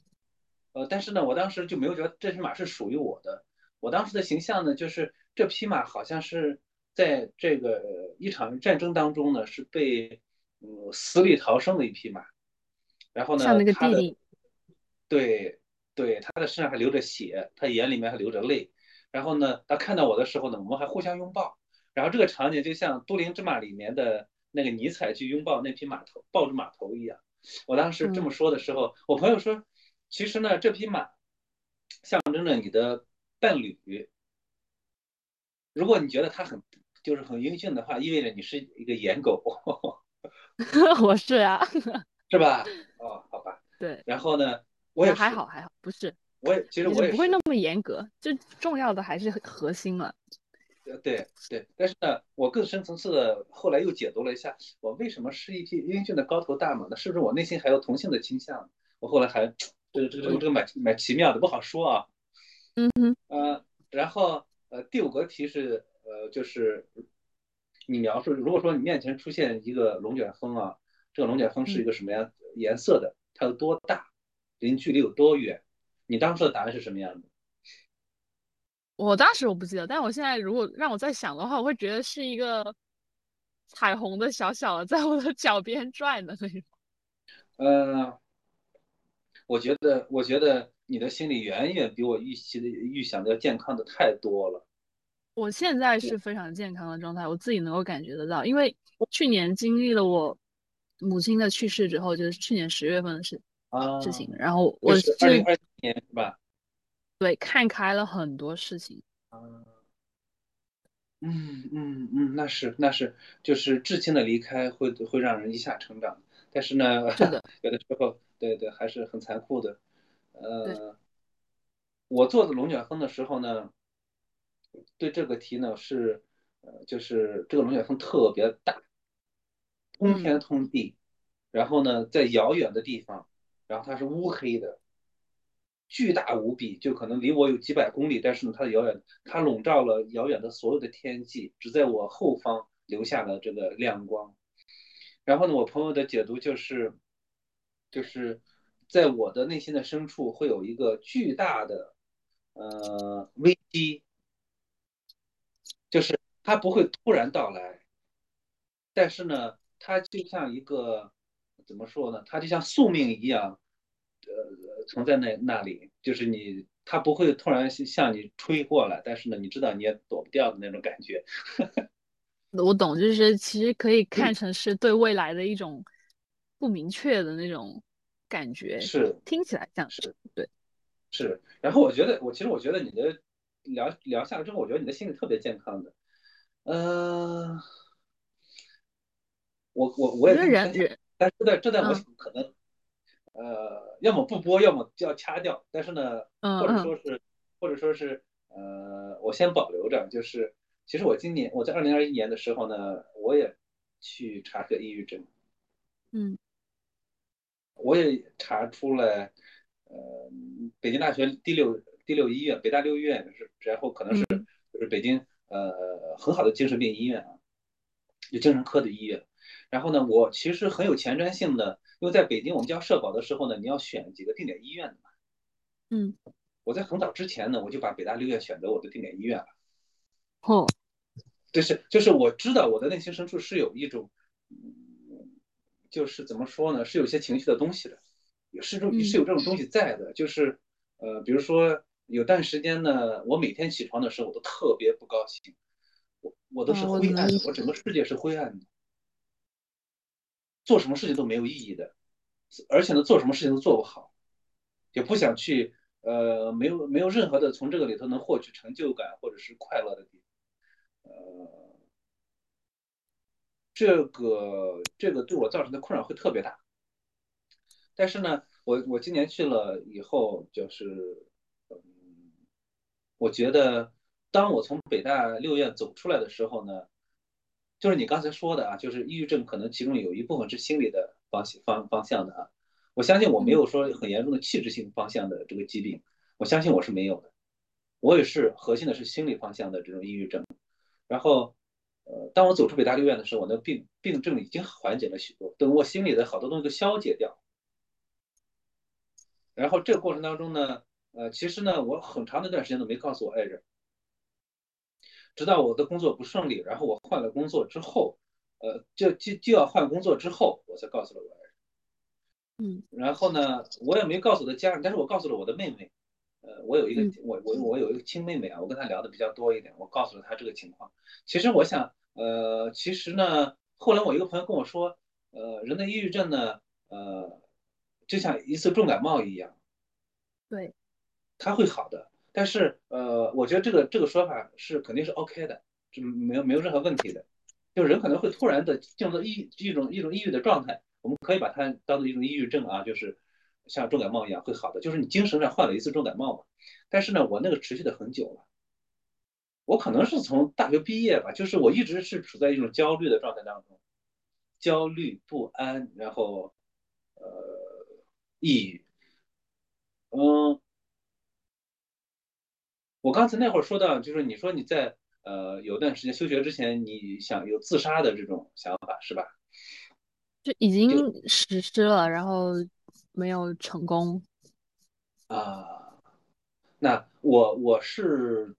A: 呃，但是呢，我当时就没有觉得这匹马是属于我的。我当时的形象呢，就是这匹马好像是在这个一场战争当中呢，是被嗯死里逃生的一匹马。然后呢，
B: 像那个弟弟。
A: 对，对，他的身上还流着血，他眼里面还流着泪。然后呢，他看到我的时候呢，我们还互相拥抱。然后这个场景就像《都灵之马》里面的那个尼采去拥抱那匹马头，抱着马头一样。我当时这么说的时候，我朋友说，其实呢，这匹马象征着你的伴侣。如果你觉得他很就是很英俊的话，意味着你是一个颜狗。
B: 我是啊，
A: 是吧？哦，好吧。
B: 对。
A: 然后呢？我也
B: 还好还好，不是，
A: 我也其实我也
B: 不会那么严格，最重要的还是核心了。
A: 呃，对对，但是呢，我更深层次的后来又解读了一下，我为什么是一匹英俊的高头大马呢？是不是我内心还有同性的倾向？我后来还这个这个这个这个蛮蛮奇妙的，不好说啊。
B: 嗯
A: 哼。呃，然后呃，第五个题是呃，就是你描述，如果说你面前出现一个龙卷风啊，这个龙卷风是一个什么样颜色的？它有多大？离距离有多远？你当时的答案是什么样的？
B: 我当时我不记得，但我现在如果让我再想的话，我会觉得是一个彩虹的小小的，在我的脚边转的那种。
A: 嗯，我觉得，我觉得你的心理远远比我预期的、预想的要健康的太多了。
B: 我现在是非常健康的状态，我自己能够感觉得到，因为去年经历了我母亲的去世之后，就是去年十月份的事事情，然后我
A: 是二零二年是吧？
B: 对，看开了很多事情。
A: 嗯嗯嗯嗯，那是那是，就是至亲的离开会会让人一下成长，但是呢，有的时候对对还是很残酷的。呃，我做的龙卷风的时候呢，对这个题呢是呃，就是这个龙卷风特别大，通天通地，然后呢在遥远的地方，然后它是乌黑的。巨大无比，就可能离我有几百公里，但是呢，它的遥远，它笼罩了遥远的所有的天际，只在我后方留下了这个亮光。然后呢，我朋友的解读就是，就是在我的内心的深处会有一个巨大的呃危机，就是它不会突然到来，但是呢，它就像一个怎么说呢？它就像宿命一样。呃，存在那那里，就是你，它不会突然向你吹过来，但是呢，你知道你也躲不掉的那种感觉。
B: 我懂，就是其实可以看成是对未来的一种不明确的那种感觉。
A: 是，
B: 听起来像
A: 是
B: 对，
A: 是。然后我觉得，我其实我觉得你的聊聊下来之后，我觉得你的心理特别健康的。嗯，我我我也
B: 人人，
A: 但是在这在我可能。呃，要么不播，要么就要掐掉。但是呢，或者说是，或者说是，呃，我先保留着。就是，其实我今年我在二零二一年的时候呢，我也去查个抑郁症。
B: 嗯。
A: 我也查出来，呃，北京大学第六第六医院，北大六医院是，然后可能是就是北京呃很好的精神病医院啊，有精神科的医院。然后呢，我其实很有前瞻性的。因为在北京，我们交社保的时候呢，你要选几个定点医院的嘛。
B: 嗯，
A: 我在很早之前呢，我就把北大六院选择我的定点医院了。
B: 哦，
A: 就是就是我知道我的内心深处是有一种，就是怎么说呢，是有些情绪的东西的，是种是有这种东西在的。就是呃，比如说有段时间呢，我每天起床的时候我都特别不高兴，我我都是灰暗的，我整个世界是灰暗的。做什么事情都没有意义的，而且呢，做什么事情都做不好，也不想去，呃，没有没有任何的从这个里头能获取成就感或者是快乐的地方，呃，这个这个对我造成的困扰会特别大。但是呢，我我今年去了以后，就是，嗯，我觉得当我从北大六院走出来的时候呢。就是你刚才说的啊，就是抑郁症可能其中有一部分是心理的方方方向的啊。我相信我没有说很严重的器质性方向的这个疾病，我相信我是没有的。我也是核心的是心理方向的这种抑郁症。然后，呃，当我走出北大六院的时候，我的病病症已经缓解了许多，等我心里的好多东西都消解掉。然后这个过程当中呢，呃，其实呢，我很长的一段时间都没告诉我爱人。直到我的工作不顺利，然后我换了工作之后，呃，就就就要换工作之后，我才告诉了我爱人。
B: 嗯，
A: 然后呢，我也没告诉我的家人，但是我告诉了我的妹妹。呃，我有一个我我我有一个亲妹妹啊，我跟她聊的比较多一点，我告诉了她这个情况。其实我想，呃，其实呢，后来我一个朋友跟我说，呃，人的抑郁症呢，呃，就像一次重感冒一样，
B: 对，
A: 他会好的。但是，呃，我觉得这个这个说法是肯定是 OK 的，就没有没有任何问题的。就人可能会突然的进入到抑一种一种抑郁的状态，我们可以把它当做一种抑郁症啊，就是像重感冒一样会好的，就是你精神上患了一次重感冒嘛。但是呢，我那个持续的很久了，我可能是从大学毕业吧，就是我一直是处在一种焦虑的状态当中，焦虑不安，然后呃抑郁，嗯。我刚才那会儿说到，就是你说你在呃，有段时间休学之前，你想有自杀的这种想法是吧？
B: 就已经实施了，然后没有成功。
A: 啊，那我我是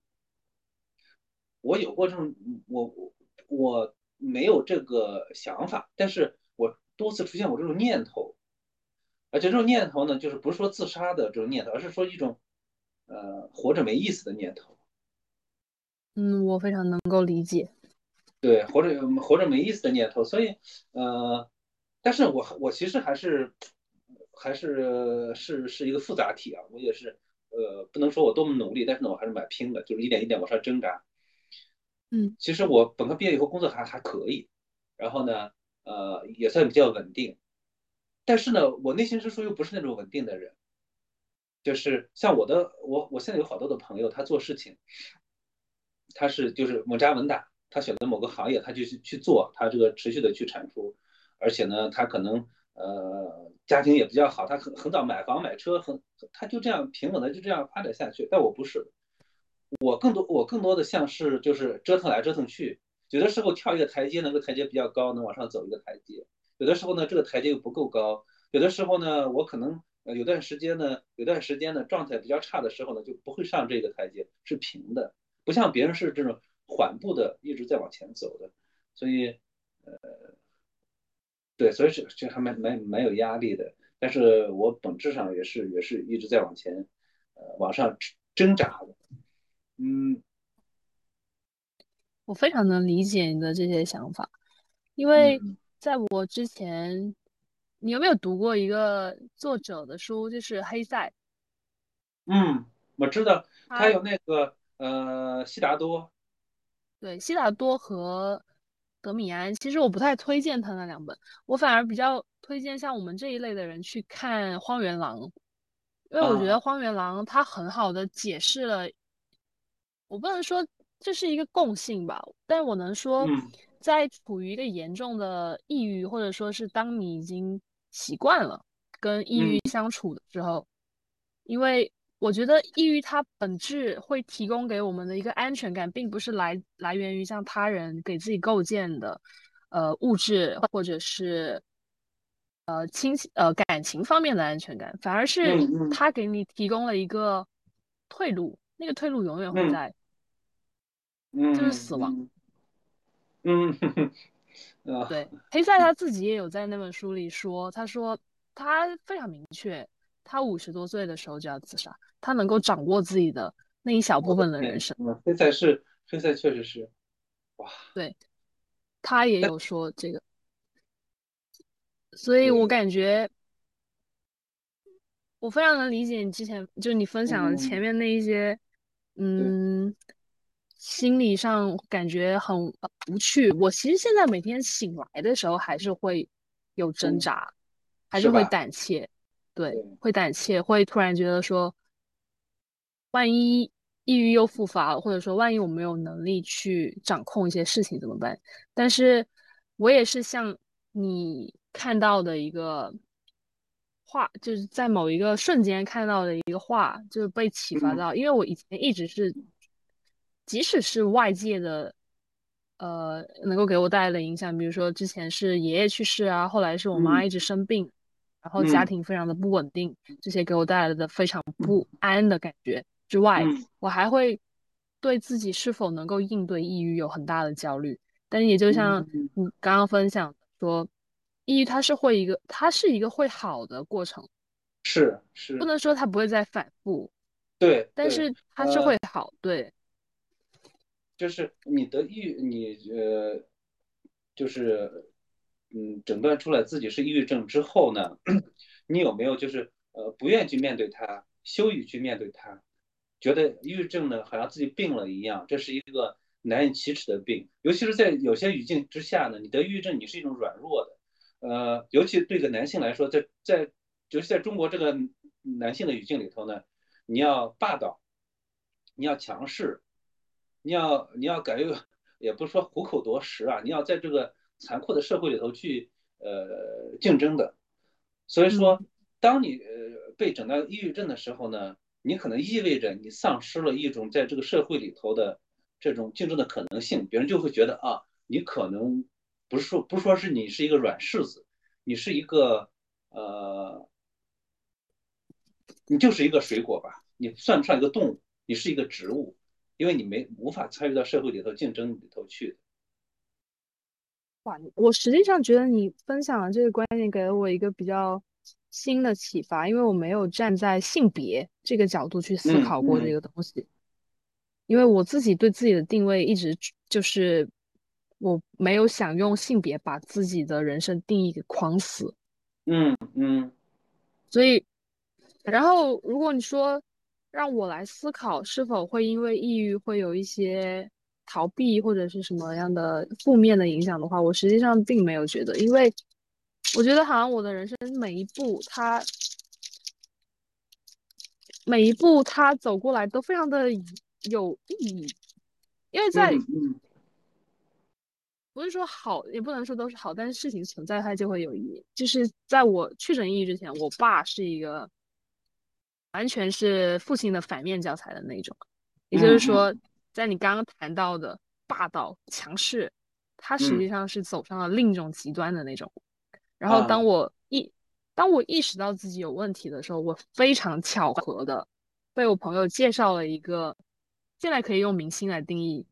A: 我有过这种，我我我没有这个想法，但是我多次出现我这种念头，而且这种念头呢，就是不是说自杀的这种念头，而是说一种呃活着没意思的念头。
B: 嗯，我非常能够理解。
A: 对，活着活着没意思的念头，所以呃，但是我我其实还是还是是是一个复杂体啊，我也是呃不能说我多么努力，但是呢我还是蛮拼的，就是一点一点往上挣扎。
B: 嗯，
A: 其实我本科毕业以后工作还还可以，然后呢呃也算比较稳定，但是呢我内心深处又不是那种稳定的人，就是像我的我我现在有好多的朋友，他做事情。他是就是稳扎稳打，他选择某个行业，他就去去做，他这个持续的去产出，而且呢，他可能呃家庭也比较好，他很很早买房买车，很他就这样平稳的就这样发展下去。但我不是，我更多我更多的像是就是折腾来折腾去，有的时候跳一个台阶，那个台阶比较高，能往上走一个台阶；有的时候呢，这个台阶又不够高；有的时候呢，我可能有段时间呢，有段时间呢状态比较差的时候呢，就不会上这个台阶，是平的。不像别人是这种缓步的一直在往前走的，所以呃，对，所以这这还蛮蛮蛮有压力的。但是我本质上也是也是一直在往前呃往上挣扎的。嗯，
B: 我非常能理解你的这些想法，因为在我之前，你有没有读过一个作者的书，就是黑塞？
A: 嗯，我知道，他有那个。呃，悉达多，
B: 对，悉达多和德米安，其实我不太推荐他那两本，我反而比较推荐像我们这一类的人去看《荒原狼》，因为我觉得《荒原狼》它很好的解释了，我不能说这是一个共性吧，但我能说，在处于一个严重的抑郁，或者说是当你已经习惯了跟抑郁相处的时候，因为。我觉得抑郁它本质会提供给我们的一个安全感，并不是来来源于像他人给自己构建的，呃物质或者是，呃亲情呃感情方面的安全感，反而是他给你提供了一个退路，那个退路永远会在，就是死亡。
A: 嗯，
B: 对，黑塞他自己也有在那本书里说，他说他非常明确。他五十多岁的时候就要自杀，他能够掌握自己的那一小部分的人生。
A: 黑塞是黑塞，确实是，哇，
B: 对，他也有说这个，所以我感觉我非常能理解你之前就是你分享的前面那一些，嗯，心理上感觉很无趣。我其实现在每天醒来的时候还是会有挣扎，还是会胆怯。对，会胆怯，会突然觉得说，万一抑郁又复发了，或者说万一我没有能力去掌控一些事情怎么办？但是我也是像你看到的一个话，就是在某一个瞬间看到的一个话，就是被启发到，因为我以前一直是，即使是外界的，呃，能够给我带来的影响，比如说之前是爷爷去世啊，后来是我妈一直生病。然后家庭非常的不稳定，这些给我带来的非常不安的感觉。之外，我还会对自己是否能够应对抑郁有很大的焦虑。但也就像你刚刚分享说，抑郁它是会一个，它是一个会好的过程，
A: 是是，
B: 不能说它不会再反复，
A: 对，
B: 但是它是会好，对，
A: 就是你的抑郁，你呃，就是。嗯，诊断出来自己是抑郁症之后呢，你有没有就是呃不愿意去面对它，羞于去面对它，觉得抑郁症呢好像自己病了一样，这是一个难以启齿的病，尤其是在有些语境之下呢，你得抑郁症你是一种软弱的，呃，尤其对个男性来说，在在尤其在中国这个男性的语境里头呢，你要霸道，你要强势，你要你要敢于，也不是说虎口夺食啊，你要在这个。残酷的社会里头去呃竞争的，所以说，当你呃被诊断抑郁症的时候呢，你可能意味着你丧失了一种在这个社会里头的这种竞争的可能性，别人就会觉得啊，你可能不是说不是说是你是一个软柿子，你是一个呃，你就是一个水果吧，你算不上一个动物，你是一个植物，因为你没无法参与到社会里头竞争里头去。
B: 哇，我实际上觉得你分享的这个观点给了我一个比较新的启发，因为我没有站在性别这个角度去思考过这个东西。因为我自己对自己的定位一直就是我没有想用性别把自己的人生定义给框死。
A: 嗯嗯。
B: 所以，然后如果你说让我来思考是否会因为抑郁会有一些。逃避或者是什么样的负面的影响的话，我实际上并没有觉得，因为我觉得好像我的人生每一步，它每一步它走过来都非常的有意义，因为在不是说好，也不能说都是好，但是事情存在它就会有意义。就是在我确诊抑郁之前，我爸是一个完全是父亲的反面教材的那种，也就是说。在你刚刚谈到的霸道强势，他实际上是走上了另一种极端的那种。然后当我意当我意识到自己有问题的时候，我非常巧合的被我朋友介绍了一个，现在可以用明星来定义，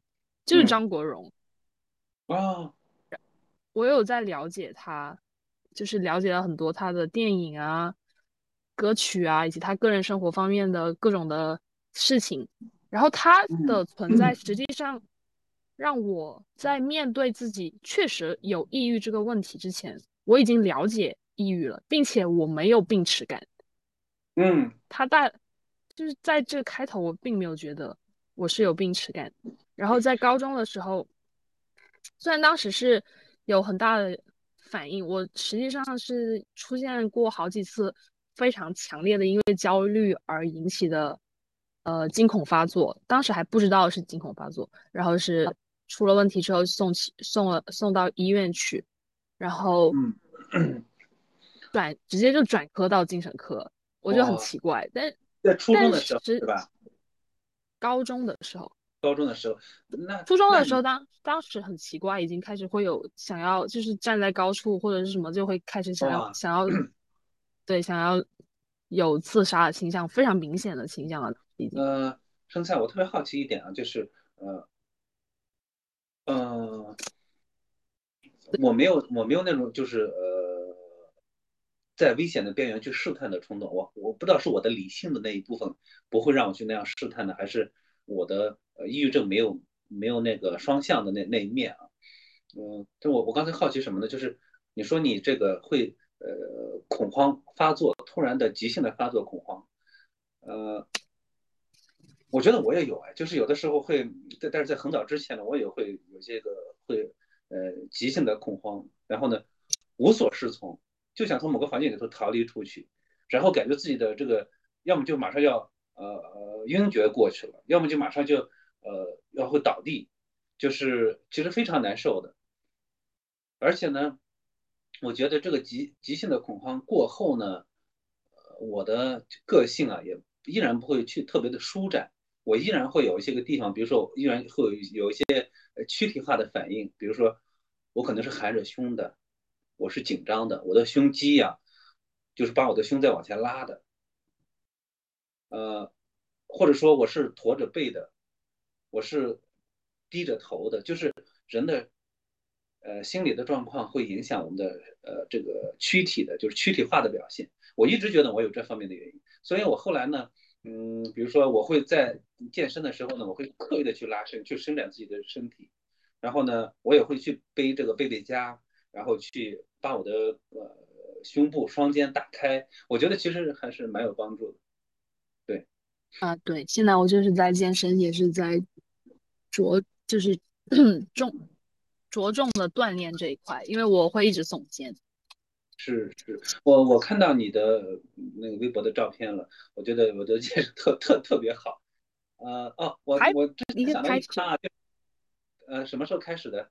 B: 就是张国荣。
A: 啊，
B: 我有在了解他，就是了解了很多他的电影啊、歌曲啊，以及他个人生活方面的各种的事情。然后他的存在实际上让我在面对自己确实有抑郁这个问题之前，我已经了解抑郁了，并且我没有病耻感。
A: 嗯，
B: 他大就是在这开头，我并没有觉得我是有病耻感。然后在高中的时候，虽然当时是有很大的反应，我实际上是出现过好几次非常强烈的因为焦虑而引起的。呃，惊恐发作，当时还不知道是惊恐发作，然后是出了问题之后送去送了送到医院去，然后 转直接就转科到精神科，我就很奇怪，但
A: 在初中的时候是吧？
B: 高中的时候，
A: 高中的时候，那
B: 初中的时候当当时很奇怪，已经开始会有想要就是站在高处或者是什么，就会开始想要想要 对想要有自杀的倾向，非常明显的倾向了。
A: 呃，生菜，我特别好奇一点啊，就是呃，嗯，我没有我没有那种就是呃，在危险的边缘去试探的冲动，我我不知道是我的理性的那一部分不会让我去那样试探的，还是我的呃抑郁症没有没有那个双向的那那一面啊，嗯，就我我刚才好奇什么呢？就是你说你这个会呃恐慌发作，突然的急性的发作恐慌，呃。我觉得我也有哎，就是有的时候会，但但是在很早之前呢，我也会有这个会呃急性的恐慌，然后呢无所适从，就想从某个环境里头逃离出去，然后感觉自己的这个要么就马上要呃呃晕厥过去了，要么就马上就呃要会倒地，就是其实非常难受的。而且呢，我觉得这个急急性的恐慌过后呢，我的个性啊也依然不会去特别的舒展。我依然会有一些个地方，比如说我依然会有一些躯体化的反应，比如说我可能是含着胸的，我是紧张的，我的胸肌呀，就是把我的胸在往前拉的，呃，或者说我是驼着背的，我是低着头的，就是人的呃心理的状况会影响我们的呃这个躯体的，就是躯体化的表现。我一直觉得我有这方面的原因，所以我后来呢。嗯，比如说我会在健身的时候呢，我会刻意的去拉伸，去伸展自己的身体，然后呢，我也会去背这个背背佳，然后去把我的呃胸部双肩打开，我觉得其实还是蛮有帮助的。对，
B: 啊对，现在我就是在健身，也是在着就是 重着重的锻炼这一块，因为我会一直耸肩。
A: 是是，我我看到你的那个微博的照片了，我觉得我觉得这是特特特别好，呃哦，我我之前想到一啊，呃什么时候开始的？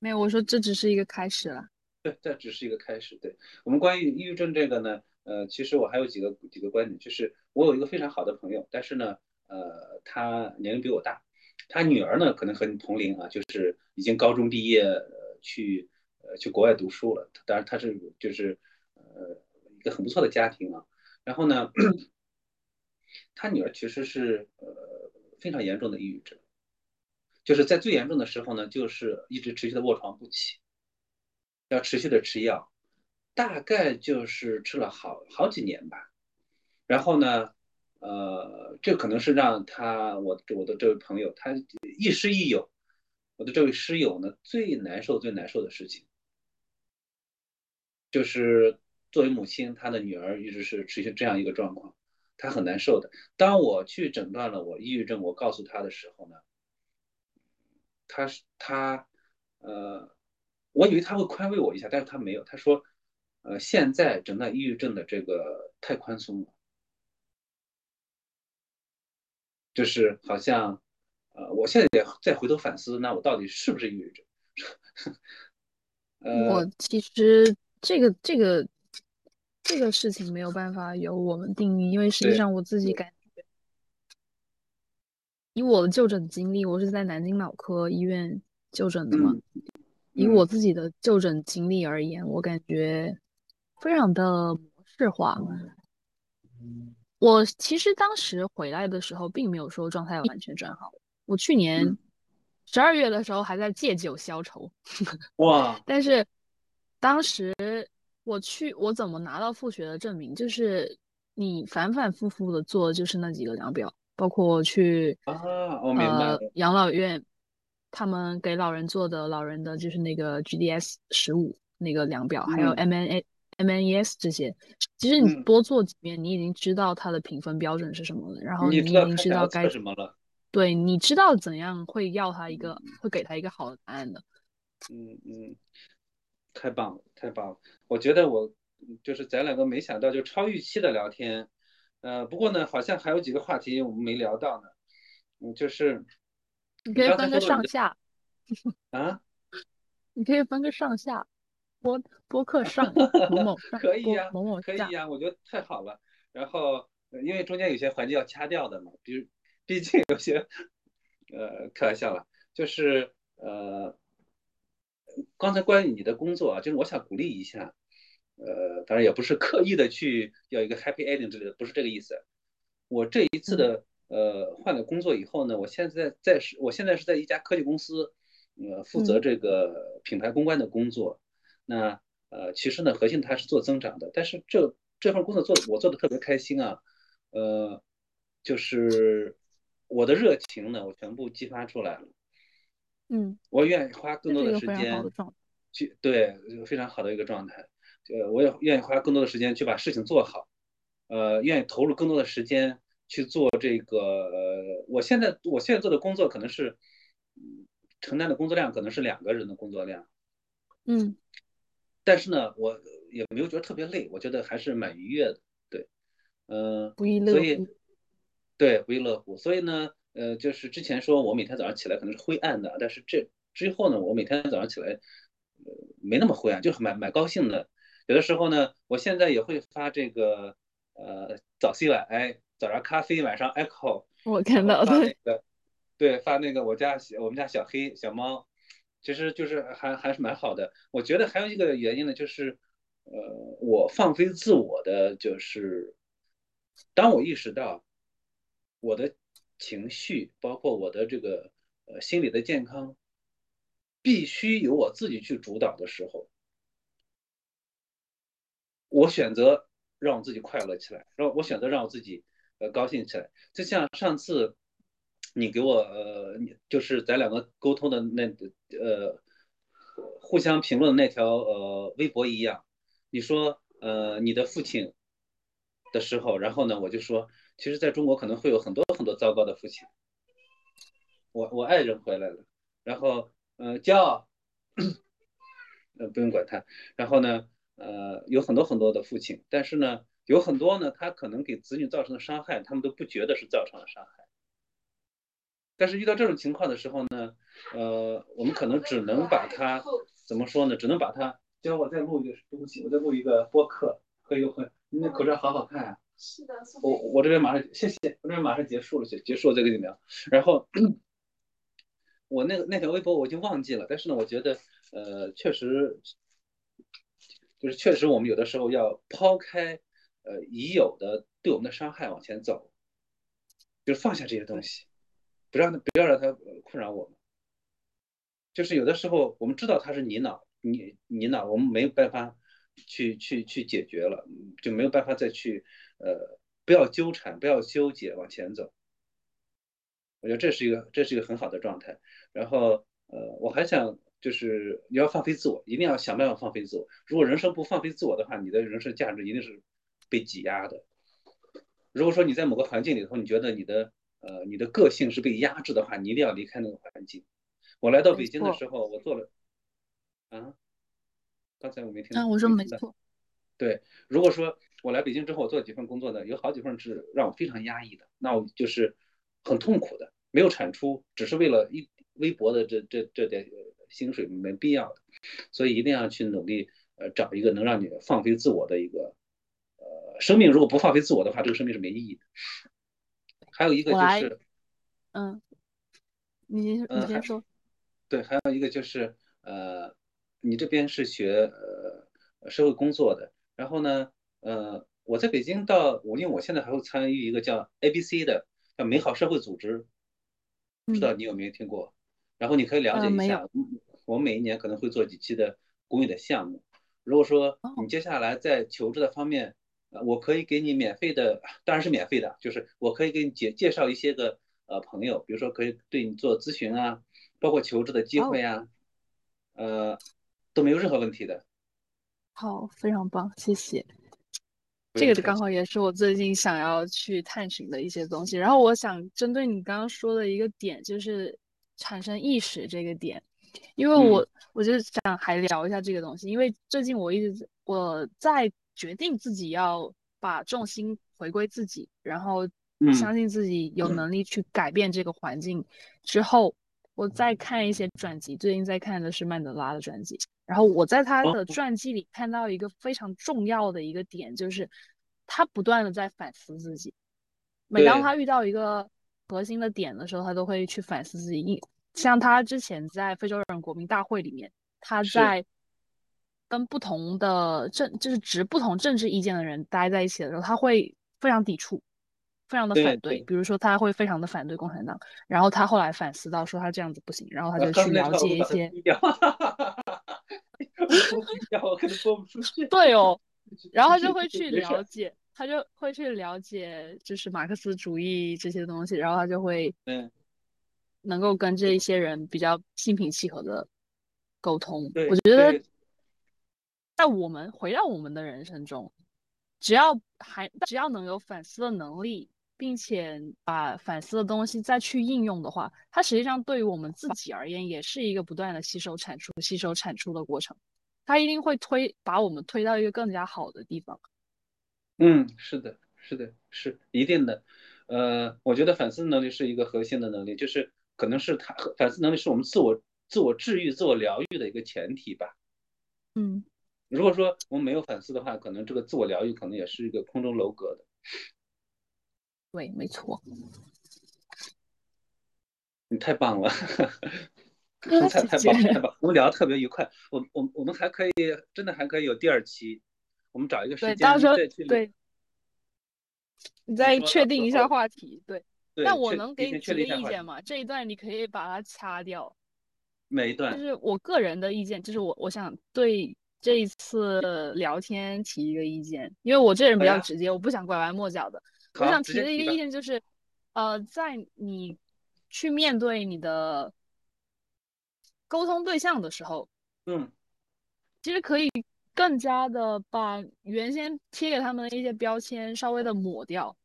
B: 没有，我说这只是一个开始了。
A: 对，这只是一个开始。对我们关于抑郁症这个呢，呃，其实我还有几个几个观点，就是我有一个非常好的朋友，但是呢，呃，他年龄比我大，他女儿呢可能和你同龄啊，就是已经高中毕业，呃，去去国外读书了。当然他是就是呃一个很不错的家庭啊。然后呢，他女儿其实是呃非常严重的抑郁症，就是在最严重的时候呢，就是一直持续的卧床不起，要持续的吃药，大概就是吃了好好几年吧。然后呢？呃，这可能是让他我我的这位朋友他亦师亦友，我的这位师友呢最难受最难受的事情，就是作为母亲，她的女儿一直是持续这样一个状况，她很难受的。当我去诊断了我抑郁症，我告诉她的时候呢，他是他呃，我以为他会宽慰我一下，但是他没有，他说，呃，现在诊断抑郁症的这个太宽松了。就是好像，呃，我现在也再回头反思，那我到底是不是抑郁症？
B: 呃我其实这个这个这个事情没有办法由我们定义，因为实际上我自己感觉，以我的就诊经历，我是在南京脑科医院就诊的嘛。以我自己的就诊经历而言，我感觉非常的模式化。我其实当时回来的时候，并没有说状态完全转好。我去年十二月的时候还在借酒消愁，
A: 哇！
B: 但是当时我去，我怎么拿到复学的证明？就是你反反复复的做，就是那几个量表，包括我去
A: 啊，我明白
B: 养老院，他们给老人做的老人的就是那个 GDS 十五那个量表，还有 MNA。MNES 这些，其实你多做几遍，你已经知道它的评分标准是什么了。然后你已经知道该
A: 什么了。
B: 对，你知道怎样会要他一个，会给他一个好的答案的。
A: 嗯嗯，太棒了，太棒了！我觉得我就是咱两个没想到就超预期的聊天。呃，不过呢，好像还有几个话题我们没聊到呢。嗯，就是
B: 你可以分个上下。
A: 啊？
B: 你可以分个上下。播播客上某某
A: 可以呀，
B: 某某
A: 可以呀，我觉得太好了。然后因为中间有些环节要掐掉的嘛，比如毕竟有些 呃开玩笑了，就是呃刚才关于你的工作啊，就是我想鼓励一下，呃当然也不是刻意的去要一个 happy ending 之类的，不是这个意思。我这一次的呃换了工作以后呢，我现在在是，我现在是在一家科技公司，呃负责这个品牌公关的工作。那呃，其实呢，核心它是做增长的，但是这这份工作做我做的特别开心啊，呃，就是我的热情呢，我全部激发出来了，
B: 嗯，
A: 我愿意花更多的时间去对非常好的一个状态，呃，我也愿意花更多的时间去把事情做好，呃，愿意投入更多的时间去做这个，呃，我现在我现在做的工作可能是承担的工作量可能是两个人的工作量，
B: 嗯。
A: 但是呢，我也没有觉得特别累，我觉得还是蛮愉悦的，对，嗯，
B: 不亦乐乎，
A: 对，不亦乐乎。所以呢，呃，就是之前说我每天早上起来可能是灰暗的，但是这之后呢，我每天早上起来，呃，没那么灰暗，就是蛮蛮高兴的。有的时候呢，我现在也会发这个，呃，早 C 晚哎，早上咖啡，晚上 Echo，
B: 我看到
A: 的，对，发那个我家我们家小黑小猫。其实就是还还是蛮好的，我觉得还有一个原因呢，就是，呃，我放飞自我的，就是当我意识到我的情绪，包括我的这个呃心理的健康，必须由我自己去主导的时候，我选择让我自己快乐起来，让我选择让我自己呃高兴起来，就像上次。你给我呃，就是咱两个沟通的那呃，互相评论的那条呃微博一样，你说呃你的父亲的时候，然后呢我就说，其实在中国可能会有很多很多糟糕的父亲，我我爱人回来了，然后呃骄傲，呃不用管他，然后呢呃有很多很多的父亲，但是呢有很多呢他可能给子女造成的伤害，他们都不觉得是造成了伤害。但是遇到这种情况的时候呢，呃，我们可能只能把它怎么说呢？只能把它，叫我再录一个，东西，我再录一个播客，可以会，你那口罩好好看啊。
C: 是的，
A: 我我这边马上，谢谢，我这边马上结束了，结结束了再跟你聊。然后，我那个那条微博我已经忘记了，但是呢，我觉得呃，确实就是确实我们有的时候要抛开呃已有的对我们的伤害往前走，就是放下这些东西，不让它不要让它困扰我们。就是有的时候我们知道它是泥淖，泥泥淖，我们没有办法去去去解决了，就没有办法再去呃不要纠缠，不要纠结，往前走。我觉得这是一个这是一个很好的状态。然后呃，我还想就是你要放飞自我，一定要想办法放飞自我。如果人生不放飞自我的话，你的人生价值一定是被挤压的。如果说你在某个环境里头，你觉得你的呃你的个性是被压制的话，你一定要离开那个环境。我来到北京的时候，我做了啊，刚才我没听
B: 啊，我说没错。
A: 对，如果说我来北京之后，我做了几份工作呢，有好几份是让我非常压抑的，那我就是很痛苦的，没有产出，只是为了一微薄的这这这点薪水，没必要的。所以一定要去努力，呃，找一个能让你放飞自我的一个呃生命。如果不放飞自我的话，这个生命是没意义的。还有一个就是，
B: 嗯，你你先说。
A: 对，还有一个就是呃，你这边是学呃社会工作的，然后呢，呃，我在北京到我因为我现在还会参与一个叫 ABC 的叫美好社会组织，不知道你有没有听过？然后你可以了解一下，我们每一年可能会做几期的公益的项目。如果说你接下来在求职的方面，呃，我可以给你免费的，当然是免费的，就是我可以给你介介绍一些个呃朋友，比如说可以对你做咨询啊。包括求职的机会啊，呃，都没有任何问题的。
B: 好，非常棒，谢谢。这个刚好也是我最近想要去探寻的一些东西。然后我想针对你刚刚说的一个点，就是产生意识这个点，因为我我就想还聊一下这个东西，因为最近我一直我在决定自己要把重心回归自己，然后相信自己有能力去改变这个环境之后。我在看一些传记，最近在看的是曼德拉的传记。然后我在他的传记里看到一个非常重要的一个点，就是他不断的在反思自己。每当他遇到一个核心的点的时候，他都会去反思自己。像他之前在非洲人国民大会里面，他在跟不同的政，就是持不同政治意见的人待在一起的时候，他会非常抵触。非常的反对，比如说他会非常的反对共产党，然后他后来反思到说他这样子不行，然后他就去了解一些。
A: 我可能播不出去。
B: 对哦，然后他就会去了解，他就会去了解，就是马克思主义这些东西，然后他就会
A: 嗯，
B: 能够跟这一些人比较心平气和的沟通。我觉得，在我们回到我们的人生中，只要还只要能有反思的能力。并且把反思的东西再去应用的话，它实际上对于我们自己而言，也是一个不断的吸收产出、吸收产出的过程。它一定会推把我们推到一个更加好的地方。
A: 嗯，是的，是的，是一定的。呃，我觉得反思能力是一个核心的能力，就是可能是它反思能力是我们自我自我治愈、自我疗愈的一个前提吧。
B: 嗯，
A: 如果说我们没有反思的话，可能这个自我疗愈可能也是一个空中楼阁的。
B: 对，没错。
A: 你太棒了，太太棒太棒，我们聊的特别愉快。我我我们还可以，真的还可以有第二期。我们找一个时间
B: 再去。对，你再确定一下话题。对。但我能给你提个意见吗？这一段你可以把它掐掉。
A: 每一段。
B: 就是我个人的意见，就是我我想对这一次聊天提一个意见，因为我这人比较直接，我不想拐弯抹角的。我想提的一个意见就是，呃，在你去面对你的沟通对象的时候，
A: 嗯，
B: 其实可以更加的把原先贴给他们的一些标签稍微的抹掉。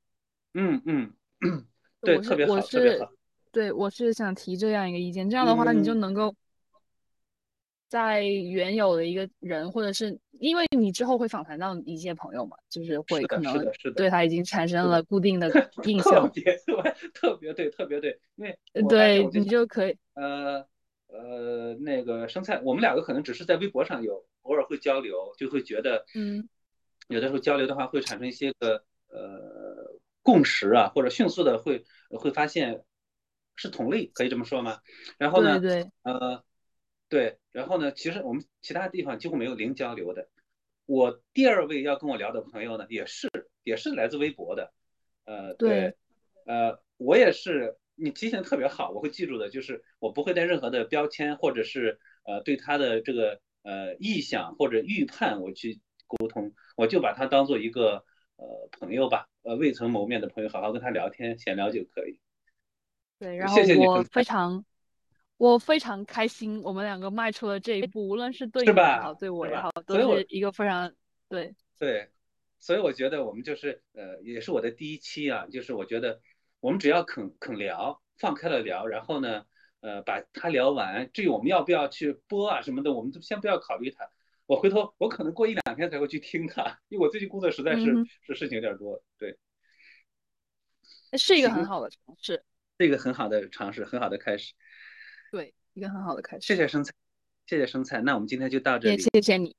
A: 嗯嗯，对，特别好，特别好。
B: 对，我是想提这样一个意见，这样的话你就能够。在原有的一个人，或者是因为你之后会访谈到一些朋友嘛，就是会可能对他已经产生了固定的 印象。
A: 特别对，特别对，特别对，因为
B: 对你就可以
A: 呃呃那个生菜，我们两个可能只是在微博上有偶尔会交流，就会觉得
B: 嗯，
A: 有的时候交流的话会产生一些个呃共识啊，或者迅速的会会发现是同类，可以这么说吗？然后呢，
B: 对对，
A: 呃，对，然后呢，其实我们其他地方几乎没有零交流的。我第二位要跟我聊的朋友呢，也是也是来自微博的，呃，对，呃，我也是，你提醒的特别好，我会记住的，就是我不会带任何的标签，或者是呃对他的这个呃臆想或者预判我去沟通，我就把他当做一个呃朋友吧，呃未曾谋面的朋友，好好跟他聊天闲聊就可以。
B: 对，然后我非常我非常开心，我们两个迈出了这一步，无论是对你也好，对我也好，都是一个非常对
A: 对。所以我觉得我们就是呃，也是我的第一期啊，就是我觉得我们只要肯肯聊，放开了聊，然后呢，呃，把它聊完。至于我们要不要去播啊什么的，我们都先不要考虑它。我回头我可能过一两天才会去听它，因为我最近工作实在是是事情有点多。对，
B: 是一个很好的尝试，
A: 是一个很好的尝试，很好的开始。
B: 对，一个很好的开始。
A: 谢谢生菜，谢谢生菜。那我们今天就到这里。
B: 也谢谢你，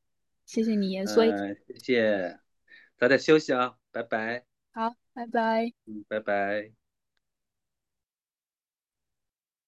B: 谢谢你，严肃。
A: 呃，谢谢。早点休息啊，拜拜。
B: 好，拜拜。
A: 嗯，拜拜。